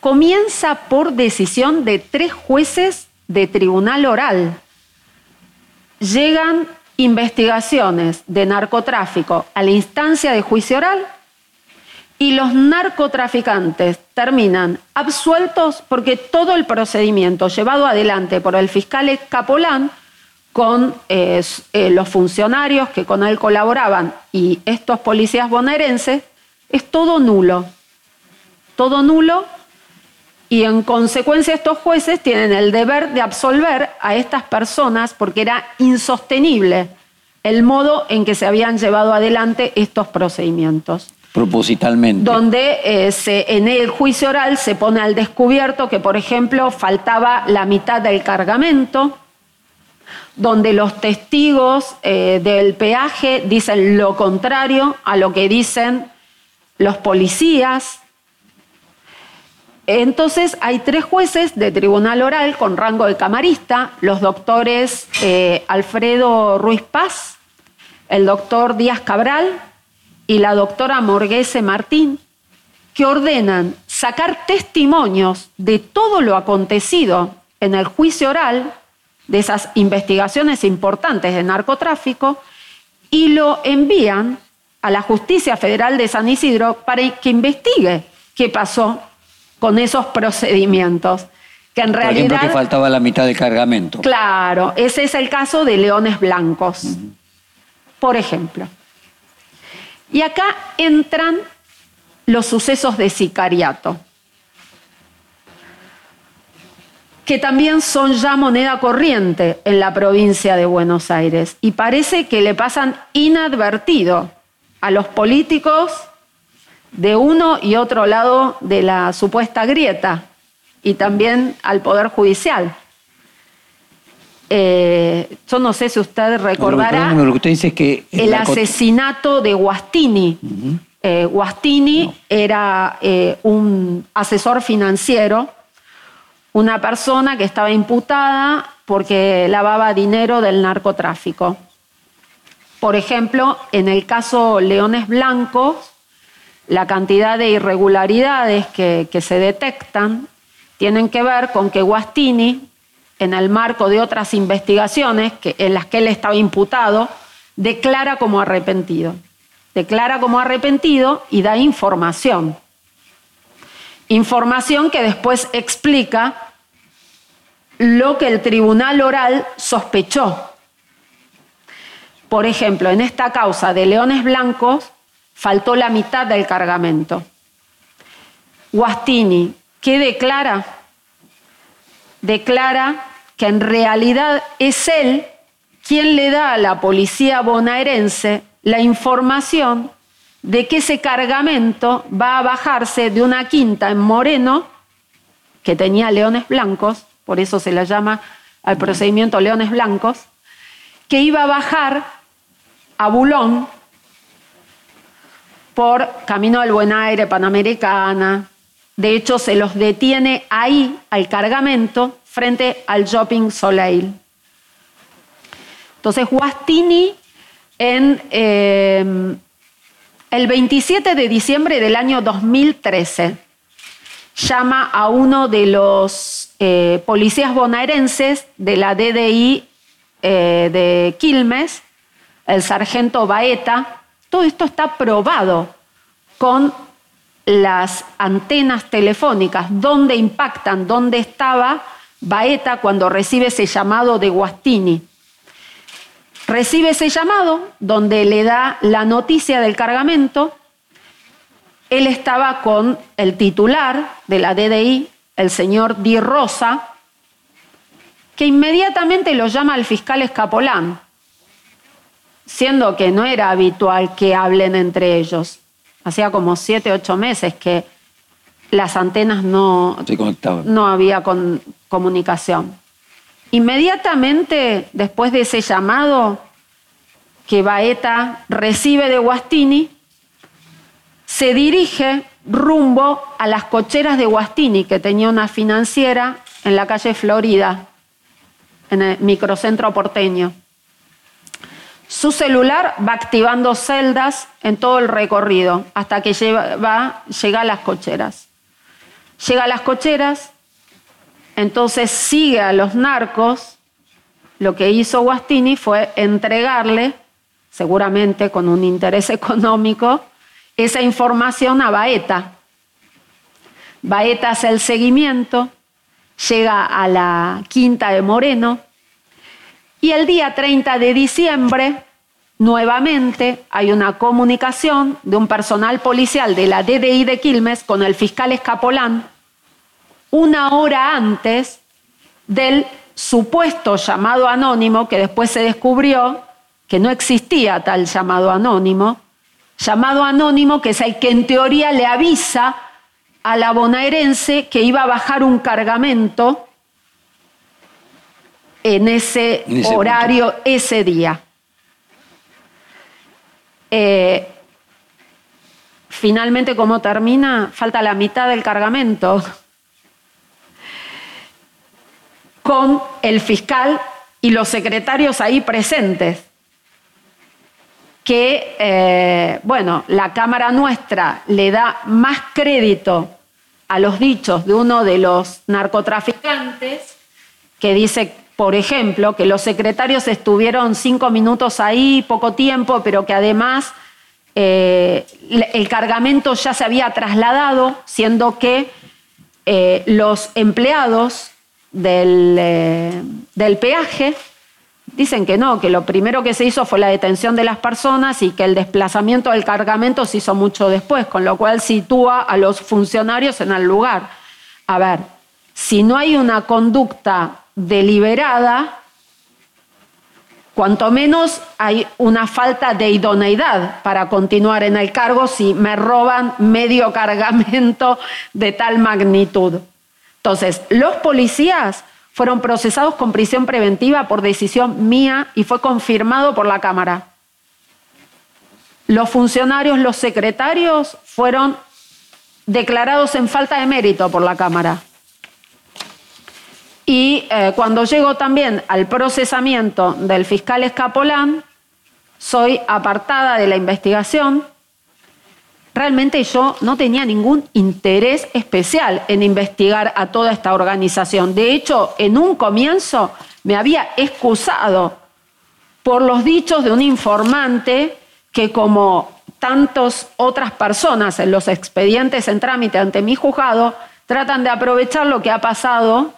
comienza por decisión de tres jueces de tribunal oral. Llegan investigaciones de narcotráfico a la instancia de juicio oral y los narcotraficantes terminan absueltos porque todo el procedimiento llevado adelante por el fiscal Capolán con eh, eh, los funcionarios que con él colaboraban y estos policías bonaerenses es todo nulo. Todo nulo y en consecuencia estos jueces tienen el deber de absolver a estas personas porque era insostenible el modo en que se habían llevado adelante estos procedimientos. Propositalmente. Donde eh, en el juicio oral se pone al descubierto que, por ejemplo, faltaba la mitad del cargamento, donde los testigos eh, del peaje dicen lo contrario a lo que dicen los policías, entonces hay tres jueces de tribunal oral con rango de camarista, los doctores eh, Alfredo Ruiz Paz, el doctor Díaz Cabral y la doctora Morguese Martín, que ordenan sacar testimonios de todo lo acontecido en el juicio oral, de esas investigaciones importantes de narcotráfico, y lo envían a la Justicia Federal de San Isidro para que investigue qué pasó con esos procedimientos. Que en realidad, Por ejemplo, que faltaba la mitad del cargamento. Claro, ese es el caso de leones blancos, por ejemplo. Y acá entran los sucesos de sicariato, que también son ya moneda corriente en la provincia de Buenos Aires y parece que le pasan inadvertido a los políticos de uno y otro lado de la supuesta grieta y también al Poder Judicial. Eh, yo no sé si usted recordará lo que usted dice que el asesinato de Guastini. Eh, Guastini era eh, un asesor financiero, una persona que estaba imputada porque lavaba dinero del narcotráfico. Por ejemplo, en el caso Leones Blancos, la cantidad de irregularidades que, se detectan tienen que ver con que Guastini, en el marco de otras investigaciones en las que él estaba imputado, declara como arrepentido. Declara como arrepentido y da información. Información que después explica lo que el tribunal oral sospechó. Por ejemplo, en esta causa de Leones Blancos, faltó la mitad del cargamento. Guastini, ¿qué declara? Declara que en realidad es él quien le da a la policía bonaerense la información de que ese cargamento va a bajarse de una quinta en Moreno, que tenía leones blancos, por eso se la llama al procedimiento leones blancos, que iba a bajar a Bulón, por Camino al Buen Aire, Panamericana. De hecho, se los detiene ahí, al cargamento, frente al Shopping Soleil. Entonces, Guastini, en em, el 27 de diciembre del año 2013, llama a uno de los eh, policías bonaerenses de la DDI eh, de Quilmes, el sargento Baeta, todo esto está probado con las antenas telefónicas, dónde impactan, dónde estaba Baeta cuando recibe ese llamado de Guastini. Recibe ese llamado donde le da la noticia del cargamento. Él estaba con el titular de la DDI, el señor Di Rosa, que inmediatamente lo llama al fiscal Escapolán siendo que no era habitual que hablen entre ellos. Hacía como siete, ocho meses que las antenas no, no había comunicación. Inmediatamente después de ese llamado que Baeta recibe de Guastini, se dirige rumbo a las cocheras de Guastini, que tenía una financiera en la calle Florida, en el microcentro porteño. Su celular va activando celdas en todo el recorrido hasta que llega, a las cocheras. Llega a las cocheras, entonces sigue a los narcos. Lo que hizo Guastini fue entregarle, seguramente con un interés económico, esa información a Baeta. Baeta hace el seguimiento, llega a la quinta de Moreno y el día 30 de diciembre nuevamente hay una comunicación de un personal policial de la DDI de Quilmes con el fiscal Escapolán una hora antes del supuesto llamado anónimo que después se descubrió que no existía tal llamado anónimo, llamado anónimo que es el que en teoría le avisa a la bonaerense que iba a bajar un cargamento en ese, horario, ese día. Eh, finalmente, ¿cómo termina? Falta la mitad del cargamento con el fiscal y los secretarios ahí presentes que, eh, bueno, la Cámara nuestra le da más crédito a los dichos de uno de los narcotraficantes, que dice, por ejemplo, que los secretarios estuvieron cinco minutos ahí, poco tiempo, pero que además eh, el cargamento ya se había trasladado, siendo que eh, los empleados del, del peaje Dicen que no, que lo primero que se hizo fue la detención de las personas y que el desplazamiento del cargamento se hizo mucho después, con lo cual sitúa a los funcionarios en el lugar. A ver, si no hay una conducta deliberada, cuanto menos hay una falta de idoneidad para continuar en el cargo si me roban medio cargamento de tal magnitud. Entonces, los policías fueron procesados con prisión preventiva por decisión mía y fue confirmado por la Cámara. Los funcionarios, los secretarios, fueron declarados en falta de mérito por la Cámara. Y eh, cuando llego también al procesamiento del fiscal Escapolán, soy apartada de la investigación realmente yo no tenía ningún interés especial en investigar a toda esta organización. De hecho, en un comienzo me había excusado por los dichos de un informante que como tantas otras personas en los expedientes en trámite ante mi juzgado, tratan de aprovechar lo que ha pasado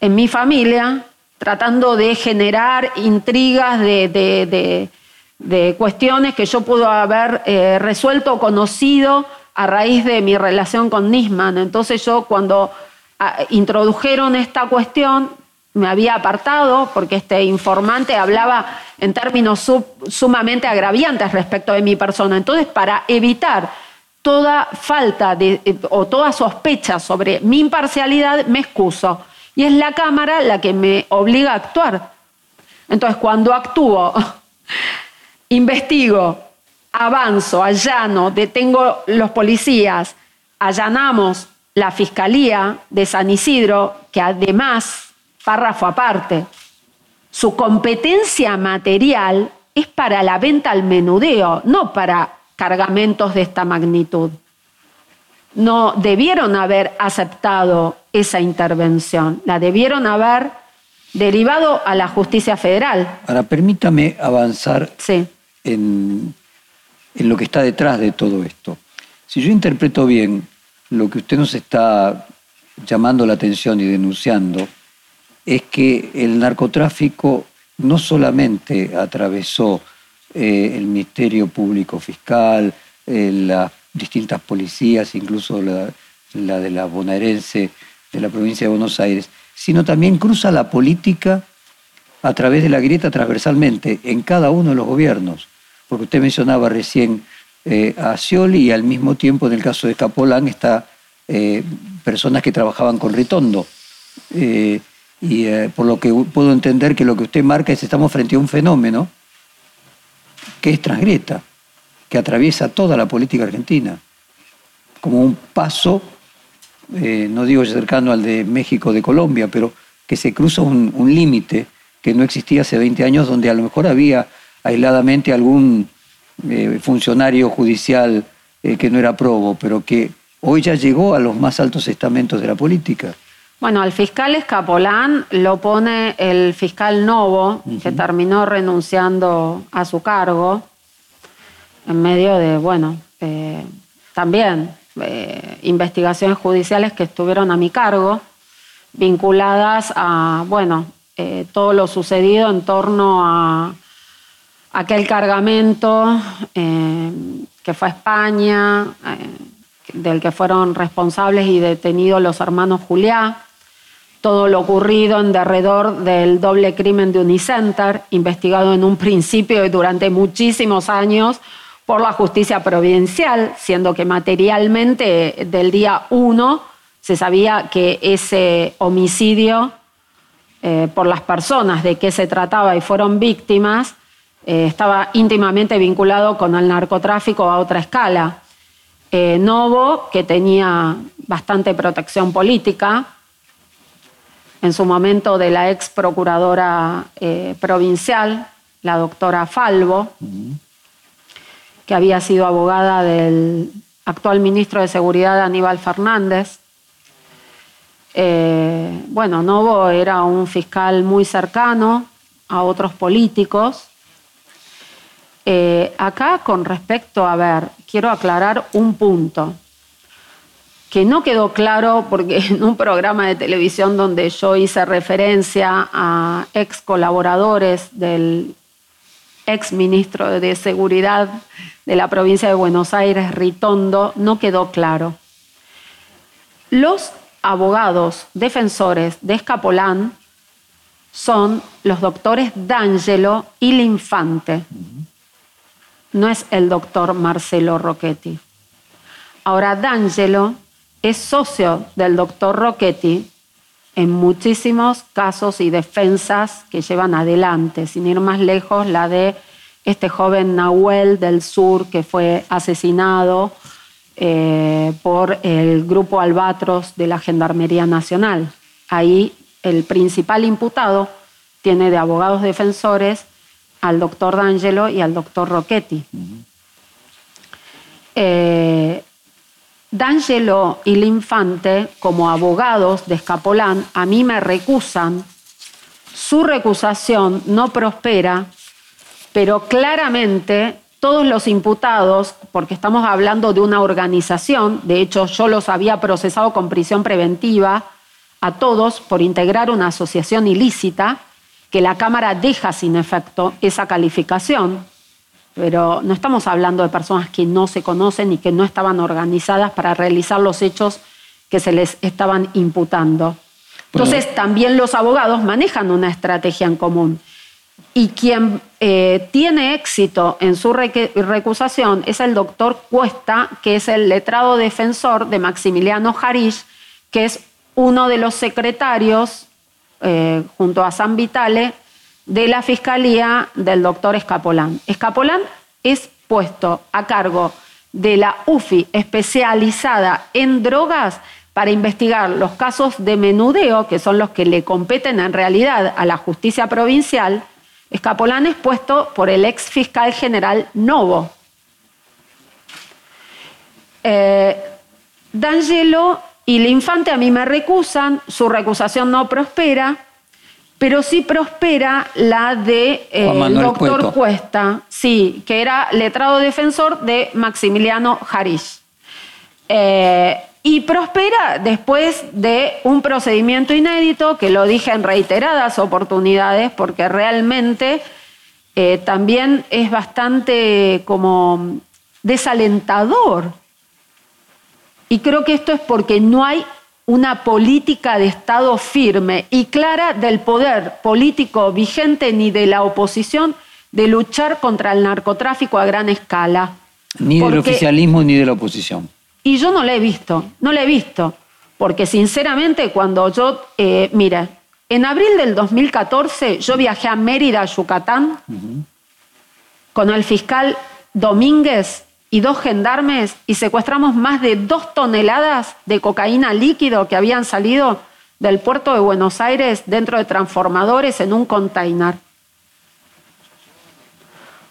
en mi familia, tratando de generar intrigas de, de cuestiones que yo pudo haber eh, resuelto o conocido a raíz de mi relación con Nisman. Entonces yo cuando ah, introdujeron esta cuestión me había apartado porque este informante hablaba en términos sumamente agraviantes respecto de mi persona. Entonces para evitar toda falta de, eh, o toda sospecha sobre mi imparcialidad me excuso. Y es la Cámara la que me obliga a actuar. Entonces cuando actúo investigo, avanzo, allano, detengo los policías, allanamos la Fiscalía de San Isidro, que además, párrafo aparte, su competencia material es para la venta al menudeo, no para cargamentos de esta magnitud. No debieron haber aceptado esa intervención, la debieron haber derivado a la justicia federal. Ahora, permítame avanzar sí en, lo que está detrás de todo esto. Si yo interpreto bien lo que usted nos está llamando la atención y denunciando, es que el narcotráfico no solamente atravesó eh, el Ministerio Público Fiscal, eh, las distintas policías, incluso la, la, de la bonaerense de la provincia de Buenos Aires, sino también cruza la política a través de la grieta transversalmente en cada uno de los gobiernos. Porque usted mencionaba recién eh, a Scioli y al mismo tiempo en el caso de Capolán está eh, personas que trabajaban con Ritondo. Eh, y por lo que puedo entender que lo que usted marca es estamos frente a un fenómeno que es transgreta, que atraviesa toda la política argentina, como un paso, no digo cercano al de México, de Colombia, pero que se cruza un, un límite que no existía hace 20 años, donde a lo mejor había aisladamente algún eh, funcionario judicial eh, que no era probo, pero que hoy ya llegó a los más altos estamentos de la política. Bueno, al fiscal Escapolán lo pone el fiscal Novo, que terminó renunciando a su cargo, en medio de, bueno, eh, también investigaciones judiciales que estuvieron a mi cargo, vinculadas a, bueno, todo lo sucedido en torno a aquel cargamento eh, que fue a España, eh, del que fueron responsables y detenidos los hermanos Juliá, todo lo ocurrido en derredor del doble crimen de Unicenter, investigado en un principio y durante muchísimos años por la justicia provincial, siendo que materialmente del día 1 se sabía que ese homicidio eh, por las personas de que se trataba y fueron víctimas eh, estaba íntimamente vinculado con el narcotráfico a otra escala. Eh, Novo, que tenía bastante protección política, en su momento de la ex procuradora provincial, la doctora Falvo, que había sido abogada del actual ministro de Seguridad Aníbal Fernández. bueno, Novo era un fiscal muy cercano a otros políticos eh, acá con respecto, a ver, quiero aclarar un punto que no quedó claro porque en un programa de televisión donde yo hice referencia a ex colaboradores del ex ministro de Seguridad de la provincia de Buenos Aires, Ritondo, no quedó claro. Los abogados defensores de Escapolán son los doctores D'Angelo y Linfante no es el doctor Marcelo Rocchetti. Ahora, D'Angelo es socio del doctor Rocchetti en muchísimos casos y defensas que llevan adelante, sin ir más lejos, la de este joven Nahuel del Sur que fue asesinado eh, por el grupo Albatros de la Gendarmería Nacional. Ahí el principal imputado tiene de abogados defensores al doctor D'Angelo y al doctor Rocchetti. Eh, D'Angelo y L'Infante, como abogados de Escapolán, a mí me recusan. Su recusación no prospera, pero claramente todos los imputados, porque estamos hablando de una organización, de hecho yo los había procesado con prisión preventiva a todos por integrar una asociación ilícita, que la Cámara deja sin efecto esa calificación, pero no estamos hablando de personas que no se conocen y que no estaban organizadas para realizar los hechos que se les estaban imputando. Entonces, también los abogados manejan una estrategia en común. Y quien eh, tiene éxito en su recusación es el doctor Cuesta, que es el letrado defensor de Maximiliano Jarish, que es uno de los secretarios eh, junto a San Vitale de la Fiscalía del doctor Escapolán. Escapolán es puesto a cargo de la UFI especializada en drogas para investigar los casos de menudeo, que son los que le competen en realidad a la justicia provincial. Escapolán es puesto por el ex fiscal general Novo. Eh, D'Angelo y el infante a mí me recusan, su recusación no prospera, pero sí prospera la de eh, doctor Cuesta, sí, que era letrado defensor de Maximiliano Jarish. Eh, y prospera después de un procedimiento inédito, que lo dije en reiteradas oportunidades, porque realmente eh, también es bastante como desalentador y creo que esto es porque no hay una política de Estado firme y clara del poder político vigente ni de la oposición de luchar contra el narcotráfico a gran escala. Ni del oficialismo ni de la oposición. Y yo no la he visto, no la he visto, porque sinceramente cuando yo, eh, mira, en abril del 2014 yo viajé a Mérida, Yucatán, con el fiscal Domínguez y dos gendarmes y secuestramos más de dos toneladas de cocaína líquido que habían salido del puerto de Buenos Aires dentro de transformadores en un container.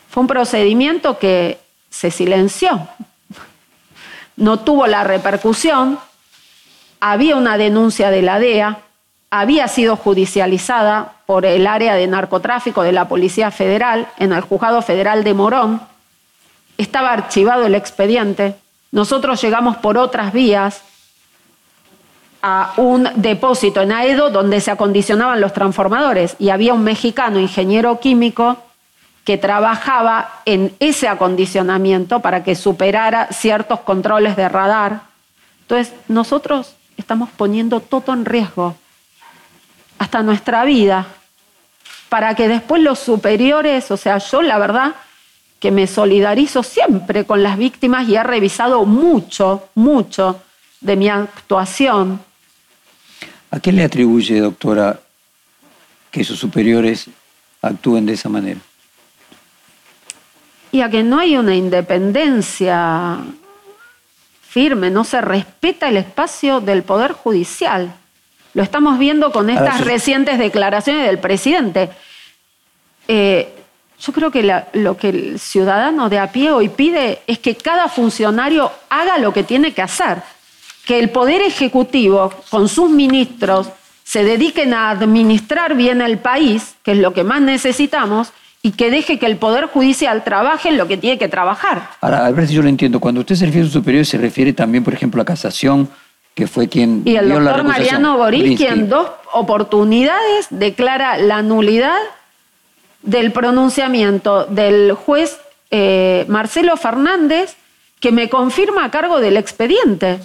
Fue un procedimiento que se silenció, no tuvo la repercusión, había una denuncia de la DEA, había sido judicializada por el área de narcotráfico de la Policía Federal en el Juzgado Federal de Morón, estaba archivado el expediente, nosotros llegamos por otras vías a un depósito en Aedo donde se acondicionaban los transformadores y había un mexicano ingeniero químico que trabajaba en ese acondicionamiento para que superara ciertos controles de radar. Entonces, nosotros estamos poniendo todo en riesgo, hasta nuestra vida, para que después los superiores, o sea, yo la verdad, que me solidarizo siempre con las víctimas y he revisado mucho, mucho de mi actuación. ¿A qué le atribuye, doctora, que sus superiores actúen de esa manera? Y a que no hay una independencia firme, no se respeta el espacio del Poder Judicial. Lo estamos viendo con estas recientes declaraciones del presidente. Eh, yo creo que lo que el ciudadano de a pie hoy pide es que cada funcionario haga lo que tiene que hacer, que el Poder Ejecutivo con sus ministros se dediquen a administrar bien el país, que es lo que más necesitamos, y que deje que el Poder Judicial trabaje en lo que tiene que trabajar. Ahora, a ver si yo lo entiendo. Cuando usted se refiere a superior, se refiere también, por ejemplo, a casación, que fue quien. Y el doctor Mariano Boris, en dos oportunidades declara la nulidad del pronunciamiento del juez eh, Marcelo Fernández que me confirma a cargo del expediente.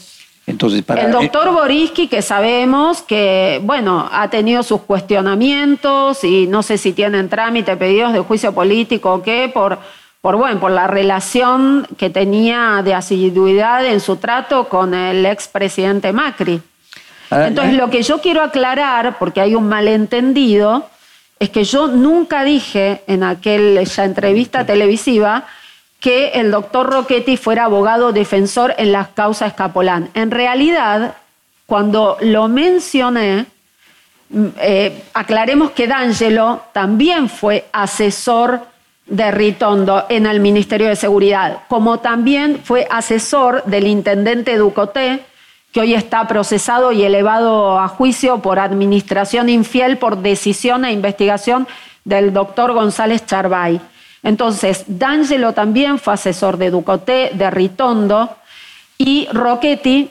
Entonces, para, el doctor Boriski, que sabemos que, bueno, ha tenido sus cuestionamientos y no sé si tienen trámite, pedidos de juicio político o qué, por, por, bueno, por la relación que tenía de asiduidad en su trato con el expresidente Macri. Entonces, lo que yo quiero aclarar, porque hay un malentendido, es que yo nunca dije en aquella entrevista televisiva que el doctor Rocchetti fuera abogado defensor en las causas Escapolán. En realidad, cuando lo mencioné, mm, eh, aclaremos que D'Angelo también fue asesor de Ritondo en el Ministerio de Seguridad, como también fue asesor del intendente Ducoté que hoy está procesado y elevado a juicio por administración infiel por decisión e investigación del doctor González Charbay. Entonces, D'Angelo también fue asesor de Ducoté, de Ritondo, y Rocchetti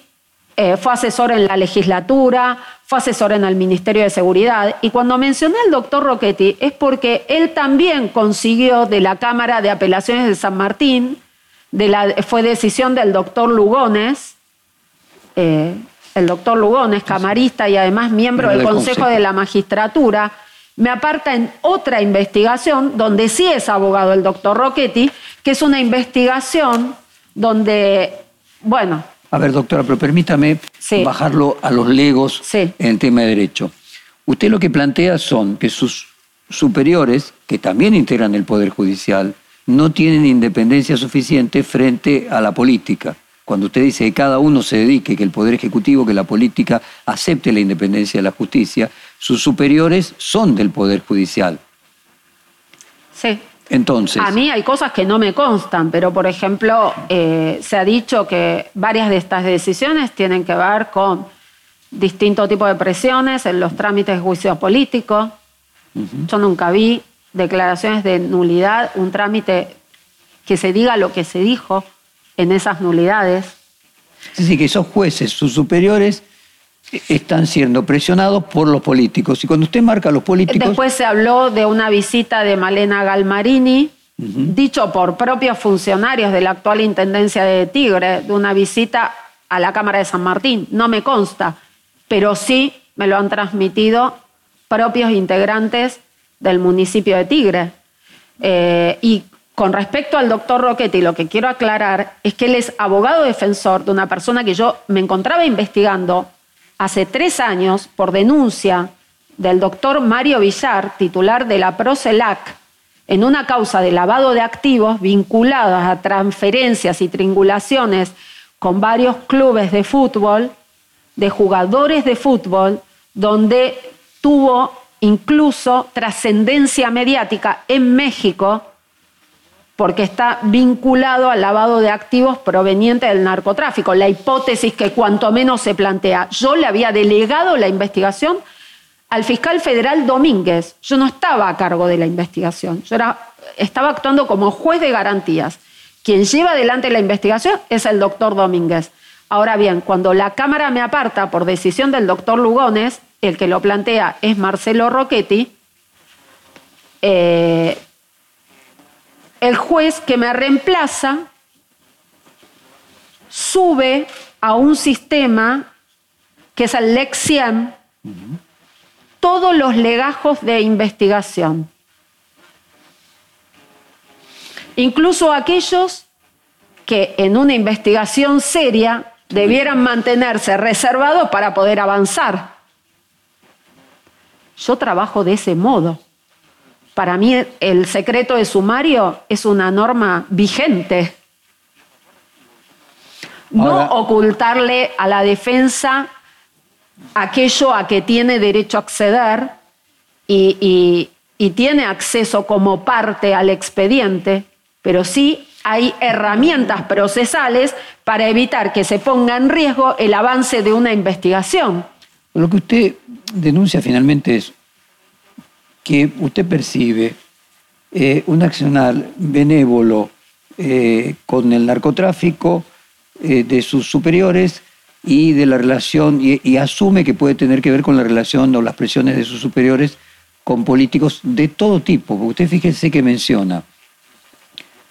eh, fue asesor en la legislatura, fue asesor en el Ministerio de Seguridad. Y cuando mencioné al doctor Rocchetti es porque él también consiguió de la Cámara de Apelaciones de San Martín, de la, fue decisión del doctor Lugones, eh, el doctor Lugón es camarista y además miembro del Consejo, de la Magistratura, me aparta en otra investigación donde sí es abogado el doctor Rocchetti, que es una investigación donde, bueno... A ver, doctora, pero permítame bajarlo a los legos en el tema de derecho. Usted lo que plantea son que sus superiores, que también integran el Poder Judicial, no tienen independencia suficiente frente a la política cuando usted dice que cada uno se dedique, que el Poder Ejecutivo, que la política acepte la independencia de la justicia, sus superiores son del Poder Judicial. Sí. Entonces. A mí hay cosas que no me constan, pero por ejemplo, eh, se ha dicho que varias de estas decisiones tienen que ver con distintos tipos de presiones en los trámites de juicio político. Yo nunca vi declaraciones de nulidad, un trámite que se diga lo que se dijo en esas nulidades. Es decir, que esos jueces, sus superiores, están siendo presionados por los políticos. Y cuando usted marca a los políticos... Después se habló de una visita de Malena Galmarini, dicho por propios funcionarios de la actual Intendencia de Tigre, de una visita a la Cámara de San Martín. No me consta. pero sí me lo han transmitido propios integrantes del municipio de Tigre. Eh, y con respecto al doctor Roquetti, lo que quiero aclarar es que él es abogado defensor de una persona que yo me encontraba investigando hace tres años por denuncia del doctor Mario Villar, titular de la PROCELAC, en una causa de lavado de activos vinculadas a transferencias y triangulaciones con varios clubes de fútbol, de jugadores de fútbol, donde tuvo incluso trascendencia mediática en México porque está vinculado al lavado de activos proveniente del narcotráfico, la hipótesis que cuanto menos se plantea. Yo le había delegado la investigación al fiscal federal Domínguez. Yo no estaba a cargo de la investigación, yo era, estaba actuando como juez de garantías. Quien lleva adelante la investigación es el doctor Domínguez. Ahora bien, cuando la Cámara me aparta por decisión del doctor Lugones, el que lo plantea es Marcelo Rocchetti, eh, el juez que me reemplaza sube a un sistema que es el Lexiem, todos los legajos de investigación, incluso aquellos que en una investigación seria debieran mantenerse reservados para poder avanzar. Yo trabajo de ese modo. Para mí el secreto de sumario es una norma vigente. No ocultarle a la defensa aquello a que tiene derecho a acceder y, y tiene acceso como parte al expediente, pero sí hay herramientas procesales para evitar que se ponga en riesgo el avance de una investigación. Lo que usted denuncia finalmente es que usted percibe eh, un accionar benévolo eh, con el narcotráfico eh, de sus superiores y de la relación, y, asume que puede tener que ver con la relación o las presiones de sus superiores con políticos de todo tipo. Usted fíjese que menciona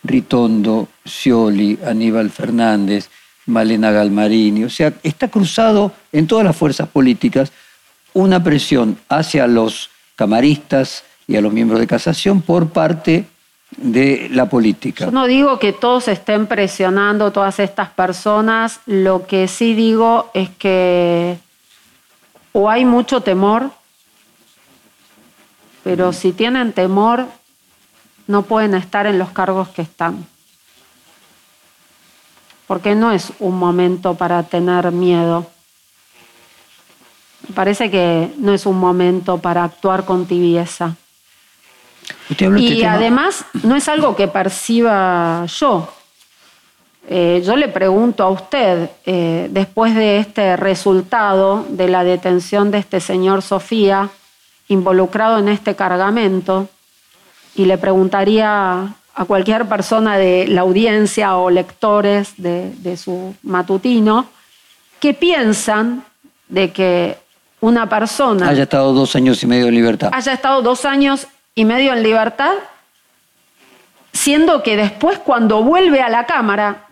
Ritondo, Scioli, Aníbal Fernández, Malena Galmarini, o sea, está cruzado en todas las fuerzas políticas una presión hacia los camaristas y a los miembros de casación por parte de la política. Yo no digo que todos estén presionando todas estas personas, lo que sí digo es que o hay mucho temor, pero si tienen temor no pueden estar en los cargos que están. Porque no es un momento para tener miedo. Me parece que no es un momento para actuar con tibieza. Este y además no es algo que perciba yo. Eh, yo le pregunto a usted, eh, después de este resultado de la detención de este señor Sofía, involucrado en este cargamento, y le preguntaría a cualquier persona de la audiencia o lectores de, de su matutino, ¿qué piensan de que una persona... Haya estado dos años y medio en libertad. Haya estado dos años y medio en libertad, siendo que después cuando vuelve a la Cámara,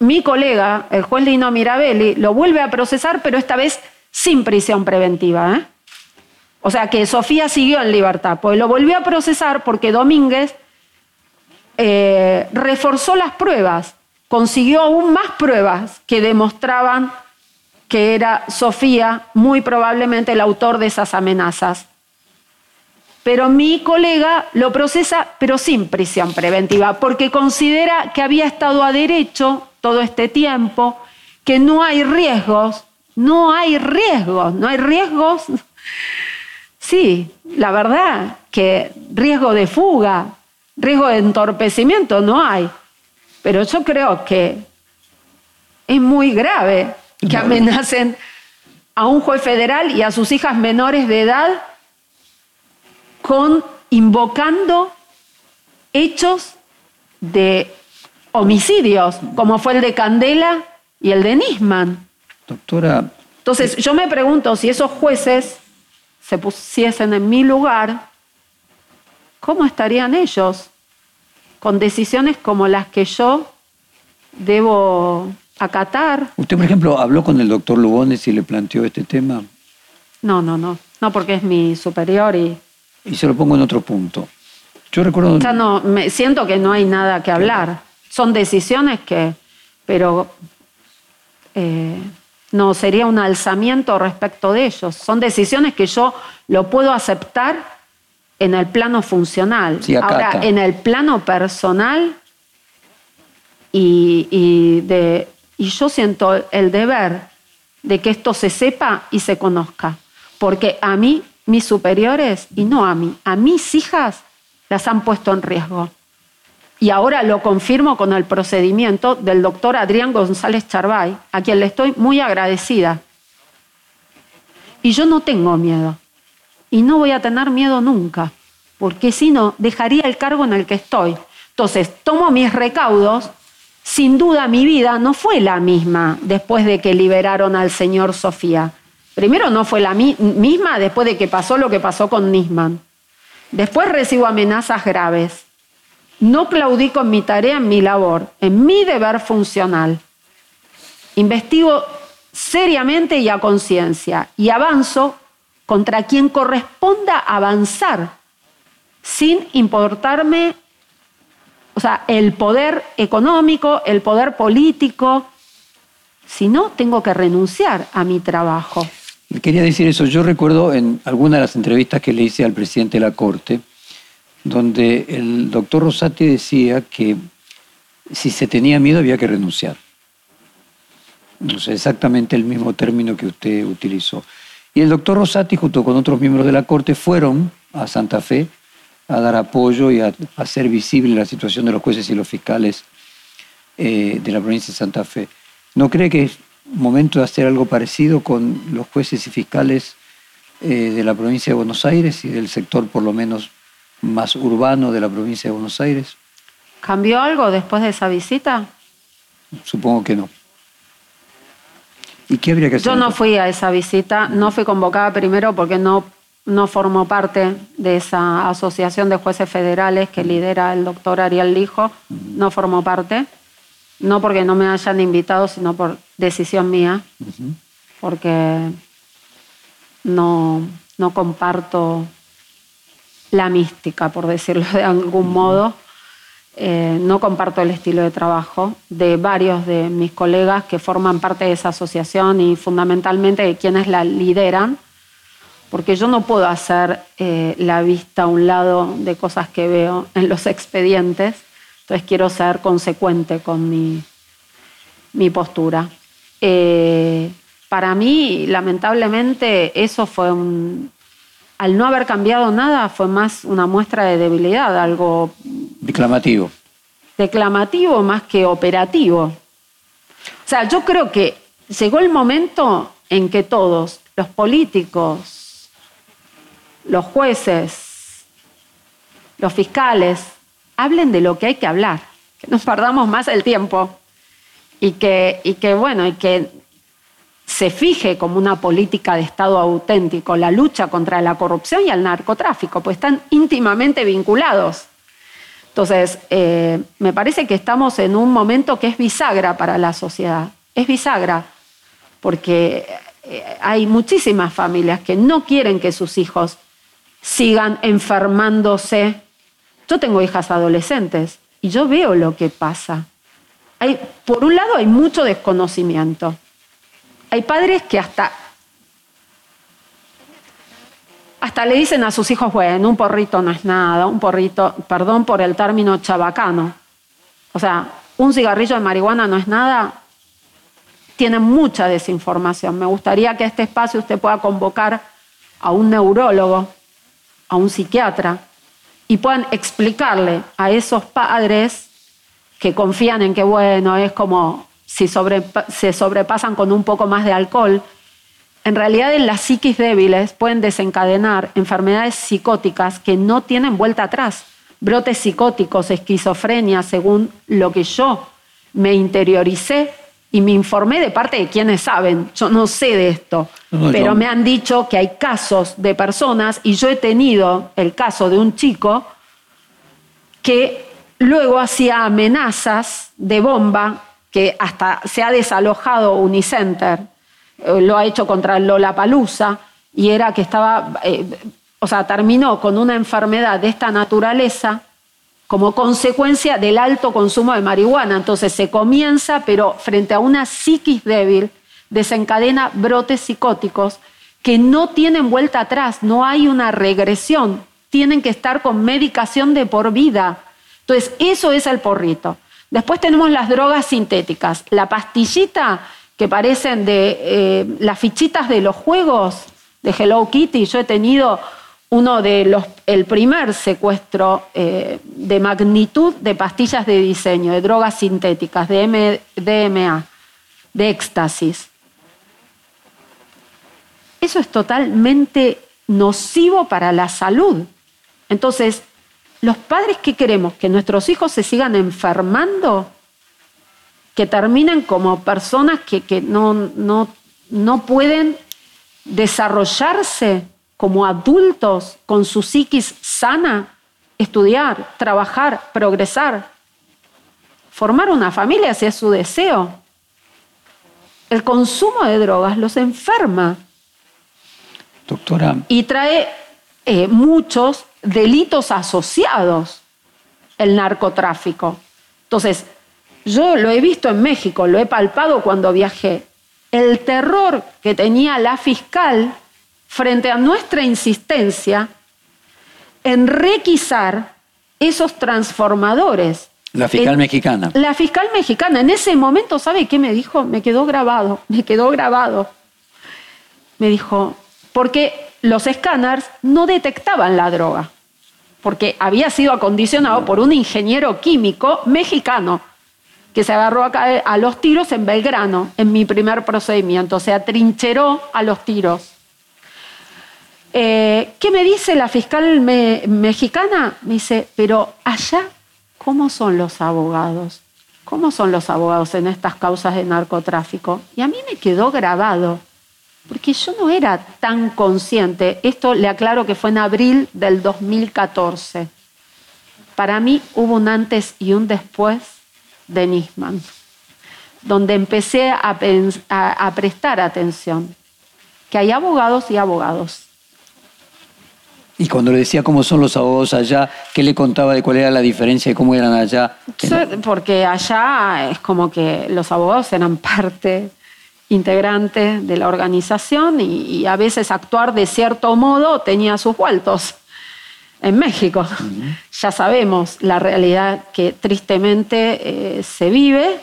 mi colega, el juez Lino Mirabelli, lo vuelve a procesar, pero esta vez sin prisión preventiva. ¿eh? O sea que Sofía siguió en libertad, pues lo volvió a procesar porque Domínguez eh, reforzó las pruebas, consiguió aún más pruebas que demostraban que era Sofía muy probablemente el autor de esas amenazas. Pero mi colega lo procesa, pero sin prisión preventiva, porque considera que había estado a derecho todo este tiempo, que no hay riesgos, no hay riesgos, no hay riesgos. Sí, la verdad que riesgo de fuga, riesgo de entorpecimiento no hay. Pero yo creo que es muy grave que amenacen a un juez federal y a sus hijas menores de edad con invocando hechos de homicidios, como fue el de Candela y el de Nisman. Doctora. Entonces, yo me pregunto si esos jueces se pusiesen en mi lugar, ¿cómo estarían ellos con decisiones como las que yo debo acatar. ¿Usted, por ejemplo, habló con el doctor Lugones y le planteó este tema? No, no, no. No, porque es mi superior y Y se lo pongo en otro punto. Yo recuerdo... ya no, me siento que no hay nada que hablar. Son decisiones que, pero eh, no sería un alzamiento respecto de ellos. Son decisiones que yo lo puedo aceptar en el plano funcional. Sí. Ahora, en el plano personal y, y de, y yo siento el deber de que esto se sepa y se conozca. Porque a mí, mis superiores, y no a mí, a mis hijas las han puesto en riesgo. Y ahora lo confirmo con el procedimiento del doctor Adrián González Charbay, a quien le estoy muy agradecida. Y yo no tengo miedo. Y no voy a tener miedo nunca, porque si no, dejaría el cargo en el que estoy. Entonces, tomo mis recaudos. Sin duda, mi vida no fue la misma después de que liberaron al señor Sofía. Primero, no fue la mi- misma después de que pasó lo que pasó con Nisman. Después recibo amenazas graves. No claudico en mi tarea, en mi labor, en mi deber funcional. Investigo seriamente y a conciencia y avanzo contra quien corresponda avanzar, sin importarme, o sea, el poder económico, el poder político. Si no, tengo que renunciar a mi trabajo. Quería decir eso. Yo recuerdo en alguna de las entrevistas que le hice al presidente de la Corte, donde el doctor Rosati decía que si se tenía miedo había que renunciar. No sé, exactamente el mismo término que usted utilizó. Y el doctor Rosati, junto con otros miembros de la Corte, fueron a Santa Fe a dar apoyo y a hacer visible la situación de los jueces y los fiscales eh, de la provincia de Santa Fe. ¿No cree que es momento de hacer algo parecido con los jueces y fiscales eh, de la provincia de Buenos Aires y del sector por lo menos más urbano de la provincia de Buenos Aires? ¿Cambió algo después de esa visita? Supongo que no. ¿Y qué habría que hacer? Yo no fui a esa visita, no fui convocada primero porque no, no formo parte de esa asociación de jueces federales que lidera el doctor Ariel Lijo, no formo parte, no porque no me hayan invitado, sino por decisión mía, porque no, no comparto la mística, por decirlo de algún modo. Eh, no comparto el estilo de trabajo de varios de mis colegas que forman parte de esa asociación y fundamentalmente de quienes la lideran, porque yo no puedo hacer eh, la vista a un lado de cosas que veo en los expedientes, entonces quiero ser consecuente con mi, mi postura. Eh, para mí, lamentablemente, eso fue un... Al no haber cambiado nada, fue más una muestra de debilidad, algo Declamativo. declamativo más que operativo. O sea, yo creo que llegó el momento en que todos, los políticos, los jueces, los fiscales, hablen de lo que hay que hablar, que nos perdamos más el tiempo y que, bueno, y que se fije como una política de Estado auténtico la lucha contra la corrupción y el narcotráfico, pues están íntimamente vinculados. Entonces, eh, me parece que estamos en un momento que es bisagra para la sociedad. Es bisagra, porque eh, hay muchísimas familias que no quieren que sus hijos sigan enfermándose. Yo tengo hijas adolescentes y yo veo lo que pasa. Hay, por un lado, hay mucho desconocimiento. Hay padres que hasta hasta le dicen a sus hijos, bueno, un porrito no es nada, un porrito, perdón por el término chabacano. O sea, un cigarrillo de marihuana no es nada. Tienen mucha desinformación. Me gustaría que este espacio usted pueda convocar a un neurólogo, a un psiquiatra, y puedan explicarle a esos padres que confían en que, bueno, es como si sobrepa- se sobrepasan con un poco más de alcohol, en realidad en las psiquis débiles pueden desencadenar enfermedades psicóticas que no tienen vuelta atrás. Brotes psicóticos, esquizofrenia, según lo que yo me interioricé y me informé de parte de quienes saben. Yo no sé de esto, No, pero yo- me han dicho que hay casos de personas y yo he tenido el caso de un chico que luego hacía amenazas de bomba que hasta se ha desalojado Unicenter, eh, lo ha hecho contra Lola Palusa, y era que estaba, eh, o sea, terminó con una enfermedad de esta naturaleza como consecuencia del alto consumo de marihuana. Entonces se comienza, pero frente a una psiquis débil, desencadena brotes psicóticos que no tienen vuelta atrás, no hay una regresión, tienen que estar con medicación de por vida. Entonces, eso es el porrito. Después tenemos las drogas sintéticas. La pastillita que parecen de eh, las fichitas de los juegos de Hello Kitty. Yo he tenido uno de los, el primer secuestro eh, de magnitud de pastillas de diseño, de drogas sintéticas, de DMA, de éxtasis. Eso es totalmente nocivo para la salud. Entonces, los padres que queremos que nuestros hijos se sigan enfermando, que terminen como personas que, no, no, no pueden desarrollarse como adultos con su psiquis sana, estudiar, trabajar, progresar, formar una familia si es su deseo. El consumo de drogas los enferma. Doctora. Y trae eh, muchos delitos asociados el narcotráfico. Entonces, yo lo he visto en México, lo he palpado cuando viajé. El terror que tenía la fiscal frente a nuestra insistencia en requisar esos transformadores. La fiscal mexicana. La fiscal mexicana. En ese momento, ¿sabe qué me dijo? Me quedó grabado, me quedó grabado. Me dijo, porque los escáneres no detectaban la droga, porque había sido acondicionado por un ingeniero químico mexicano que se agarró a, los tiros en Belgrano, en mi primer procedimiento, se atrincheró a los tiros. Eh, ¿Qué me dice la fiscal mexicana? Me dice, pero allá, ¿cómo son los abogados? ¿Cómo son los abogados en estas causas de narcotráfico? Y a mí me quedó grabado, porque yo no era tan consciente. Esto le aclaro que fue en abril del 2014. Para mí hubo un antes y un después de Nisman, donde empecé a, a prestar atención, que hay abogados y abogados y cuando le decía cómo son los abogados allá, ¿qué le contaba de cuál era la diferencia y cómo eran allá? Porque allá es como que los abogados eran parte integrante de la organización y, a veces actuar de cierto modo tenía sus vueltos. En México ya sabemos la realidad que tristemente eh, se vive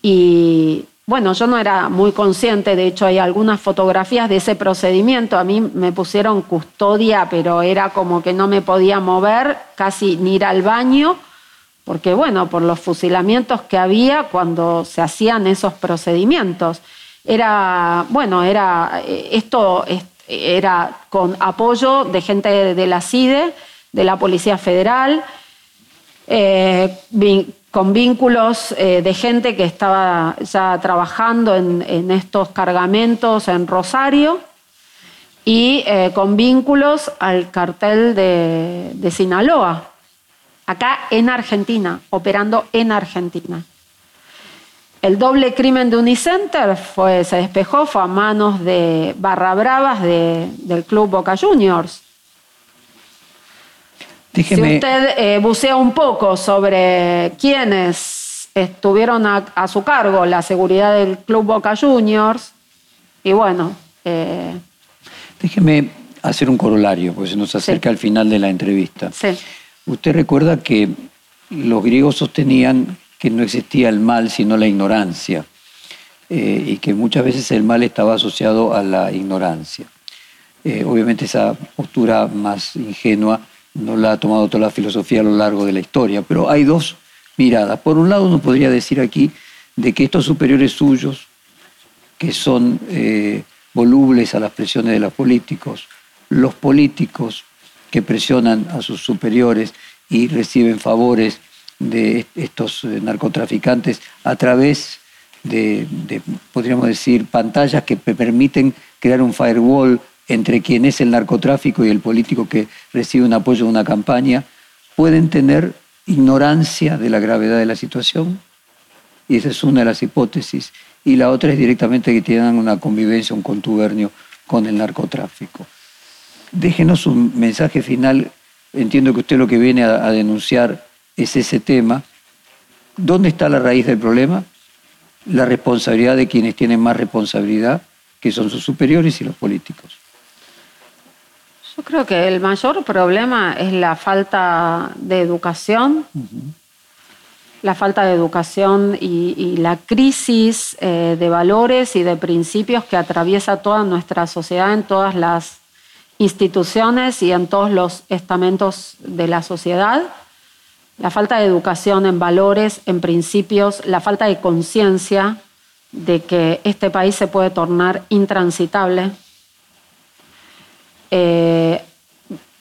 y bueno, yo no era muy consciente, de hecho hay algunas fotografías de ese procedimiento, a mí me pusieron custodia, pero era como que no me podía mover, casi ni ir al baño, porque bueno, por los fusilamientos que había cuando se hacían esos procedimientos. Era, bueno, era, esto era con apoyo de gente de la CIDE, de la Policía Federal, eh, con vínculos eh, de gente que estaba ya trabajando en, estos cargamentos en Rosario y eh, con vínculos al cartel de, Sinaloa, acá en Argentina, operando en Argentina. El doble crimen de Unicenter fue, se despejó, fue a manos de Barra Bravas del Club Boca Juniors si usted eh, bucea un poco sobre quiénes estuvieron a, su cargo la seguridad del Club Boca Juniors, y bueno... Eh, Déjeme hacer un corolario, porque se nos acerca al final de la entrevista. Sí. Usted recuerda que los griegos sostenían que no existía el mal sino la ignorancia, eh, y que muchas veces el mal estaba asociado a la ignorancia. obviamente esa postura más ingenua no la ha tomado toda la filosofía a lo largo de la historia, pero hay dos miradas. Por un lado, uno podría decir aquí de que estos superiores suyos, que son eh, volubles a las presiones de los políticos, los políticos que presionan a sus superiores y reciben favores de estos eh, narcotraficantes a través de, de, podríamos decir, pantallas que permiten crear un firewall entre quien es el narcotráfico y el político que recibe un apoyo de una campaña, pueden tener ignorancia de la gravedad de la situación? y esa es una de las hipótesis, y la otra es directamente que tienen una convivencia, un contubernio con el narcotráfico. Déjenos un mensaje final, entiendo que usted lo que viene a, a denunciar es ese tema. ¿Dónde está la raíz del problema? La responsabilidad de quienes tienen más responsabilidad, que son sus superiores y los políticos. Yo creo que el mayor problema es la falta de educación, la falta de educación y, y la crisis eh, de valores y de principios que atraviesa toda nuestra sociedad en todas las instituciones y en todos los estamentos de la sociedad. La falta de educación en valores, en principios, la falta de conciencia de que este país se puede tornar intransitable. Eh,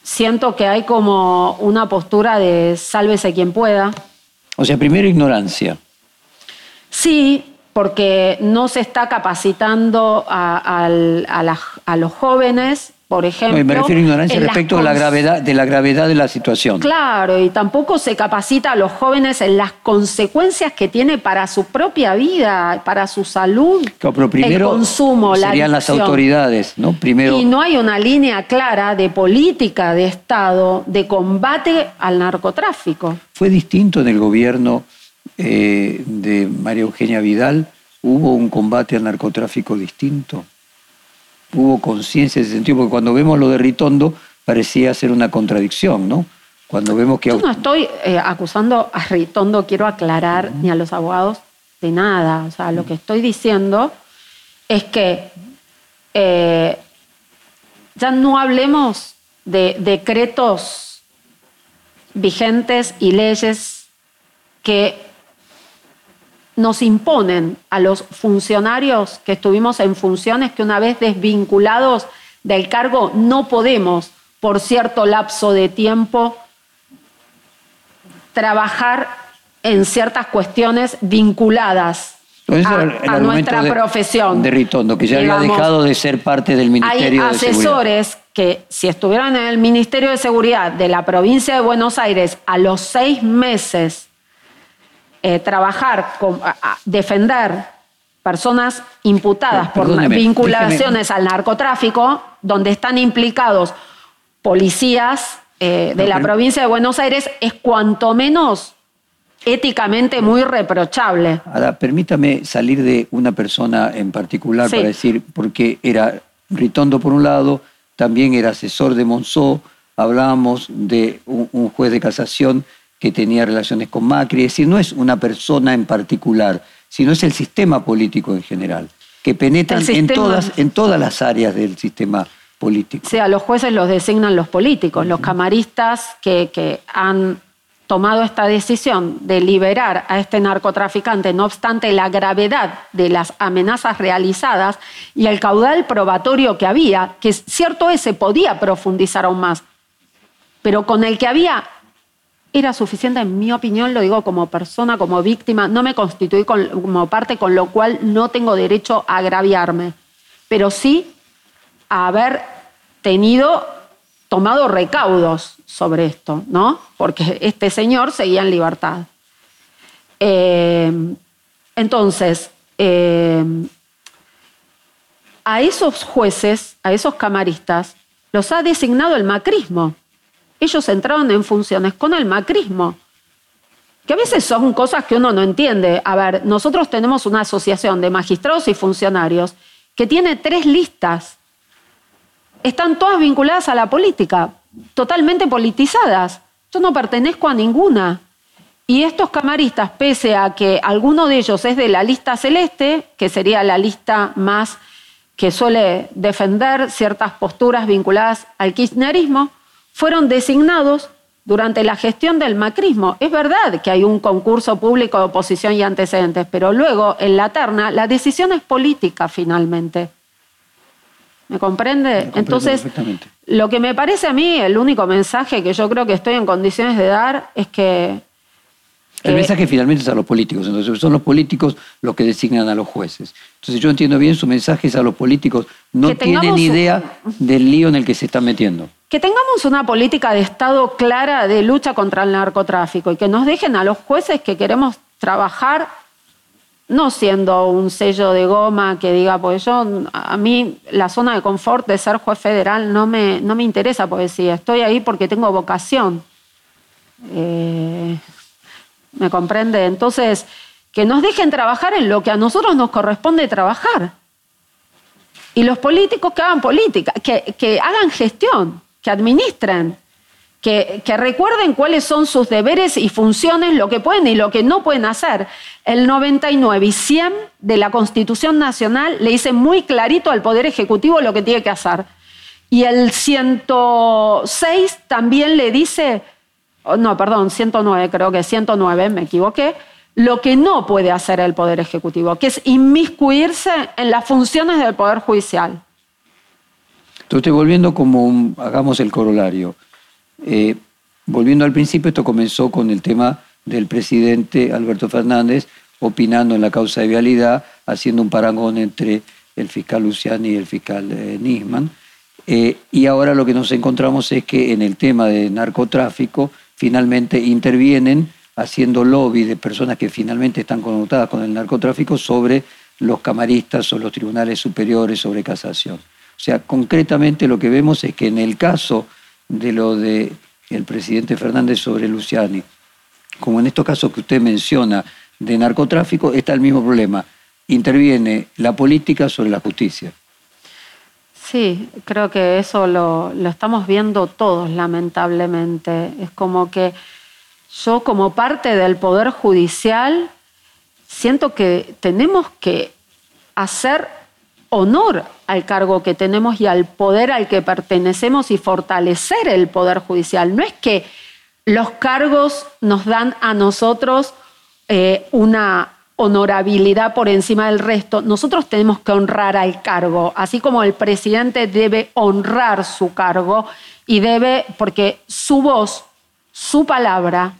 siento que hay como una postura de sálvese quien pueda. O sea, primero ignorancia. Sí, porque no se está capacitando a, al- a la- a los jóvenes, por ejemplo. No, me refiero a ignorancia respecto a la gravedad, de la gravedad de la situación. Claro, y tampoco se capacita a los jóvenes en las consecuencias que tiene para su propia vida, para su salud, Claro, pero primero el consumo, la serían las autoridades, ¿no? Primero, Y no hay una línea clara de política de Estado de combate al narcotráfico. ¿fue distinto en el gobierno eh, de María Eugenia Vidal? ¿Hubo un combate al narcotráfico distinto? ¿Hubo conciencia en ese sentido? Porque cuando vemos lo de Ritondo parecía ser una contradicción, ¿no? Cuando vemos que... Yo no estoy eh, acusando a Ritondo, quiero aclarar, ni a los abogados de nada. O sea, lo que estoy diciendo es que eh, ya no hablemos de decretos vigentes y leyes que nos imponen a los funcionarios que estuvimos en funciones que una vez desvinculados del cargo no podemos, por cierto lapso de tiempo, trabajar en ciertas cuestiones vinculadas a, el nuestra de- profesión. De Ritondo, que ya había dejado de ser parte del hay Ministerio de Seguridad. asesores que si estuvieran en el Ministerio de Seguridad de la provincia de Buenos Aires a los seis meses eh, trabajar, con, a- a defender personas imputadas Pero, por vinculaciones al narcotráfico, donde están implicados policías eh, de No, la provincia de Buenos Aires, es cuanto menos éticamente muy reprochable. Ahora, permítame salir de una persona en particular Sí. para decir, porque era Ritondo por un lado, también era asesor de Monzó, hablábamos de un, un juez de casación que tenía relaciones con Macri, es decir, no es una persona en particular, sino es el sistema político en general, que penetran en todas, en todas las áreas del sistema político. O sea, los jueces los designan los políticos, los camaristas que, que han tomado esta decisión de liberar a este narcotraficante, no obstante la gravedad de las amenazas realizadas y el caudal probatorio que había, que cierto es, se podía profundizar aún más, pero con el que había era suficiente, en mi opinión, lo digo como persona, como víctima, no me constituí con- como parte, con lo cual no tengo derecho a agraviarme, pero sí a haber tenido, tomado recaudos sobre esto, ¿no? Porque este señor seguía en libertad. Eh, entonces, eh, a esos jueces, a esos camaristas, los ha designado el macrismo. Ellos entraron en funciones con el macrismo que a veces son cosas que uno no entiende. A ver, nosotros tenemos una asociación de magistrados y funcionarios que tiene tres listas. Están todas vinculadas a la política, totalmente politizadas. Yo no pertenezco a ninguna. Y estos camaristas, pese a que alguno de ellos es de la lista celeste, que sería la lista más que suele defender ciertas posturas vinculadas al kirchnerismo, fueron designados durante la gestión del macrismo. Es verdad que hay un concurso público de oposición y antecedentes, pero luego en la terna la decisión es política finalmente. ¿Me comprende? comprendo Entonces, lo que me parece a mí, el único mensaje que yo creo que estoy en condiciones de dar es que El Eh, mensaje finalmente es a los políticos, entonces son los políticos los que designan a los jueces. Entonces yo entiendo bien, su mensaje es a los políticos, no tienen un- idea del lío en el que se están metiendo. Que tengamos una política de Estado clara de lucha contra el narcotráfico y que nos dejen a los jueces que queremos trabajar no siendo un sello de goma que diga, pues yo, a mí la zona de confort de ser juez federal no me, no me interesa, porque si estoy ahí porque tengo vocación. Eh, ¿Me comprende? Entonces, que nos dejen trabajar en lo que a nosotros nos corresponde trabajar. Y los políticos que hagan política, que, que hagan gestión, que administren que, recuerden cuáles son sus deberes y funciones, lo que pueden y lo que no pueden hacer. El 99 y 100 de la Constitución Nacional le dice muy clarito al Poder Ejecutivo lo que tiene que hacer. Y el 106 también le dice, oh, no, perdón, 109, creo que 109, me equivoqué, lo que no puede hacer el Poder Ejecutivo, que es inmiscuirse en las funciones del Poder Judicial. Entonces, volviendo como hagamos el corolario, eh, volviendo al principio, esto comenzó con el tema del presidente Alberto Fernández opinando en la causa de vialidad, haciendo un parangón entre el fiscal Luciani y el fiscal eh, Nisman. Eh, y ahora lo que nos encontramos es que en el tema de narcotráfico finalmente intervienen haciendo lobby de personas que finalmente están connotadas con el narcotráfico sobre los camaristas o los tribunales superiores sobre casación. O sea, concretamente lo que vemos es que en el caso de lo del el presidente Fernández sobre Luciani, como en estos casos que usted menciona de narcotráfico, está el mismo problema. Interviene la política sobre la justicia. Sí, creo que eso lo, lo estamos viendo todos, lamentablemente. Es como que yo como parte del Poder Judicial siento que tenemos que hacer honor al cargo que tenemos y al poder al que pertenecemos y fortalecer el poder judicial. No es que los cargos nos dan a nosotros eh, una honorabilidad por encima del resto. Nosotros tenemos que honrar al cargo, así como el presidente debe honrar su cargo y debe, porque su voz, su palabra,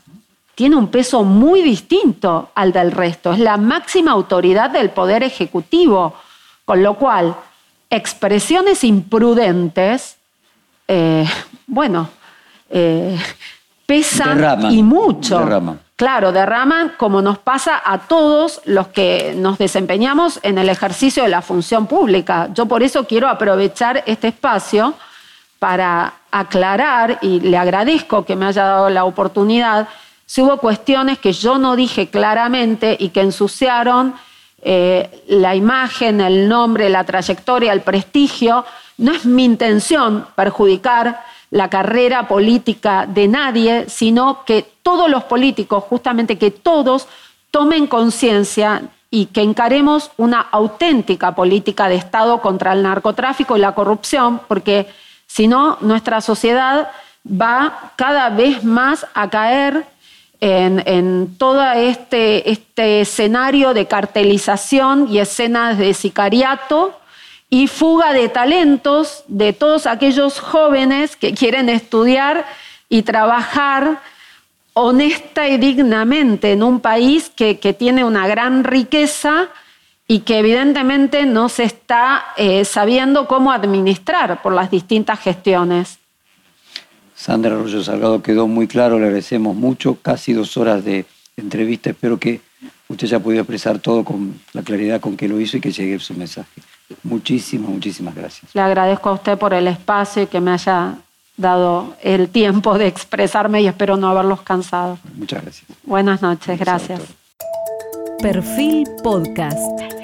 tiene un peso muy distinto al del resto. Es la máxima autoridad del poder ejecutivo con lo cual, expresiones imprudentes, eh, bueno, eh, pesan y mucho. Claro, derraman como nos pasa a todos los que nos desempeñamos en el ejercicio de la función pública. Yo por eso quiero aprovechar este espacio para aclarar, y le agradezco que me haya dado la oportunidad, si hubo cuestiones que yo no dije claramente y que ensuciaron eh, la imagen, el nombre, la trayectoria, el prestigio. No es mi intención perjudicar la carrera política de nadie, sino que todos los políticos, justamente que todos tomen conciencia y que encaremos una auténtica política de Estado contra el narcotráfico y la corrupción, porque si no, nuestra sociedad va cada vez más a caer en, todo este, este escenario de cartelización y escenas de sicariato y fuga de talentos de todos aquellos jóvenes que quieren estudiar y trabajar honesta y dignamente en un país que, tiene una gran riqueza y que evidentemente no se está eh, sabiendo cómo administrar por las distintas gestiones. Sandra Arroyo Salgado quedó muy claro, le agradecemos mucho, casi dos horas de entrevista. Espero que usted haya podido expresar todo con la claridad con que lo hizo y que llegue su mensaje. Muchísimas, muchísimas gracias. Le agradezco a usted por el espacio y que me haya dado el tiempo de expresarme y espero no haberlos cansado. Muchas gracias. Buenas noches, gracias. Perfil Podcast.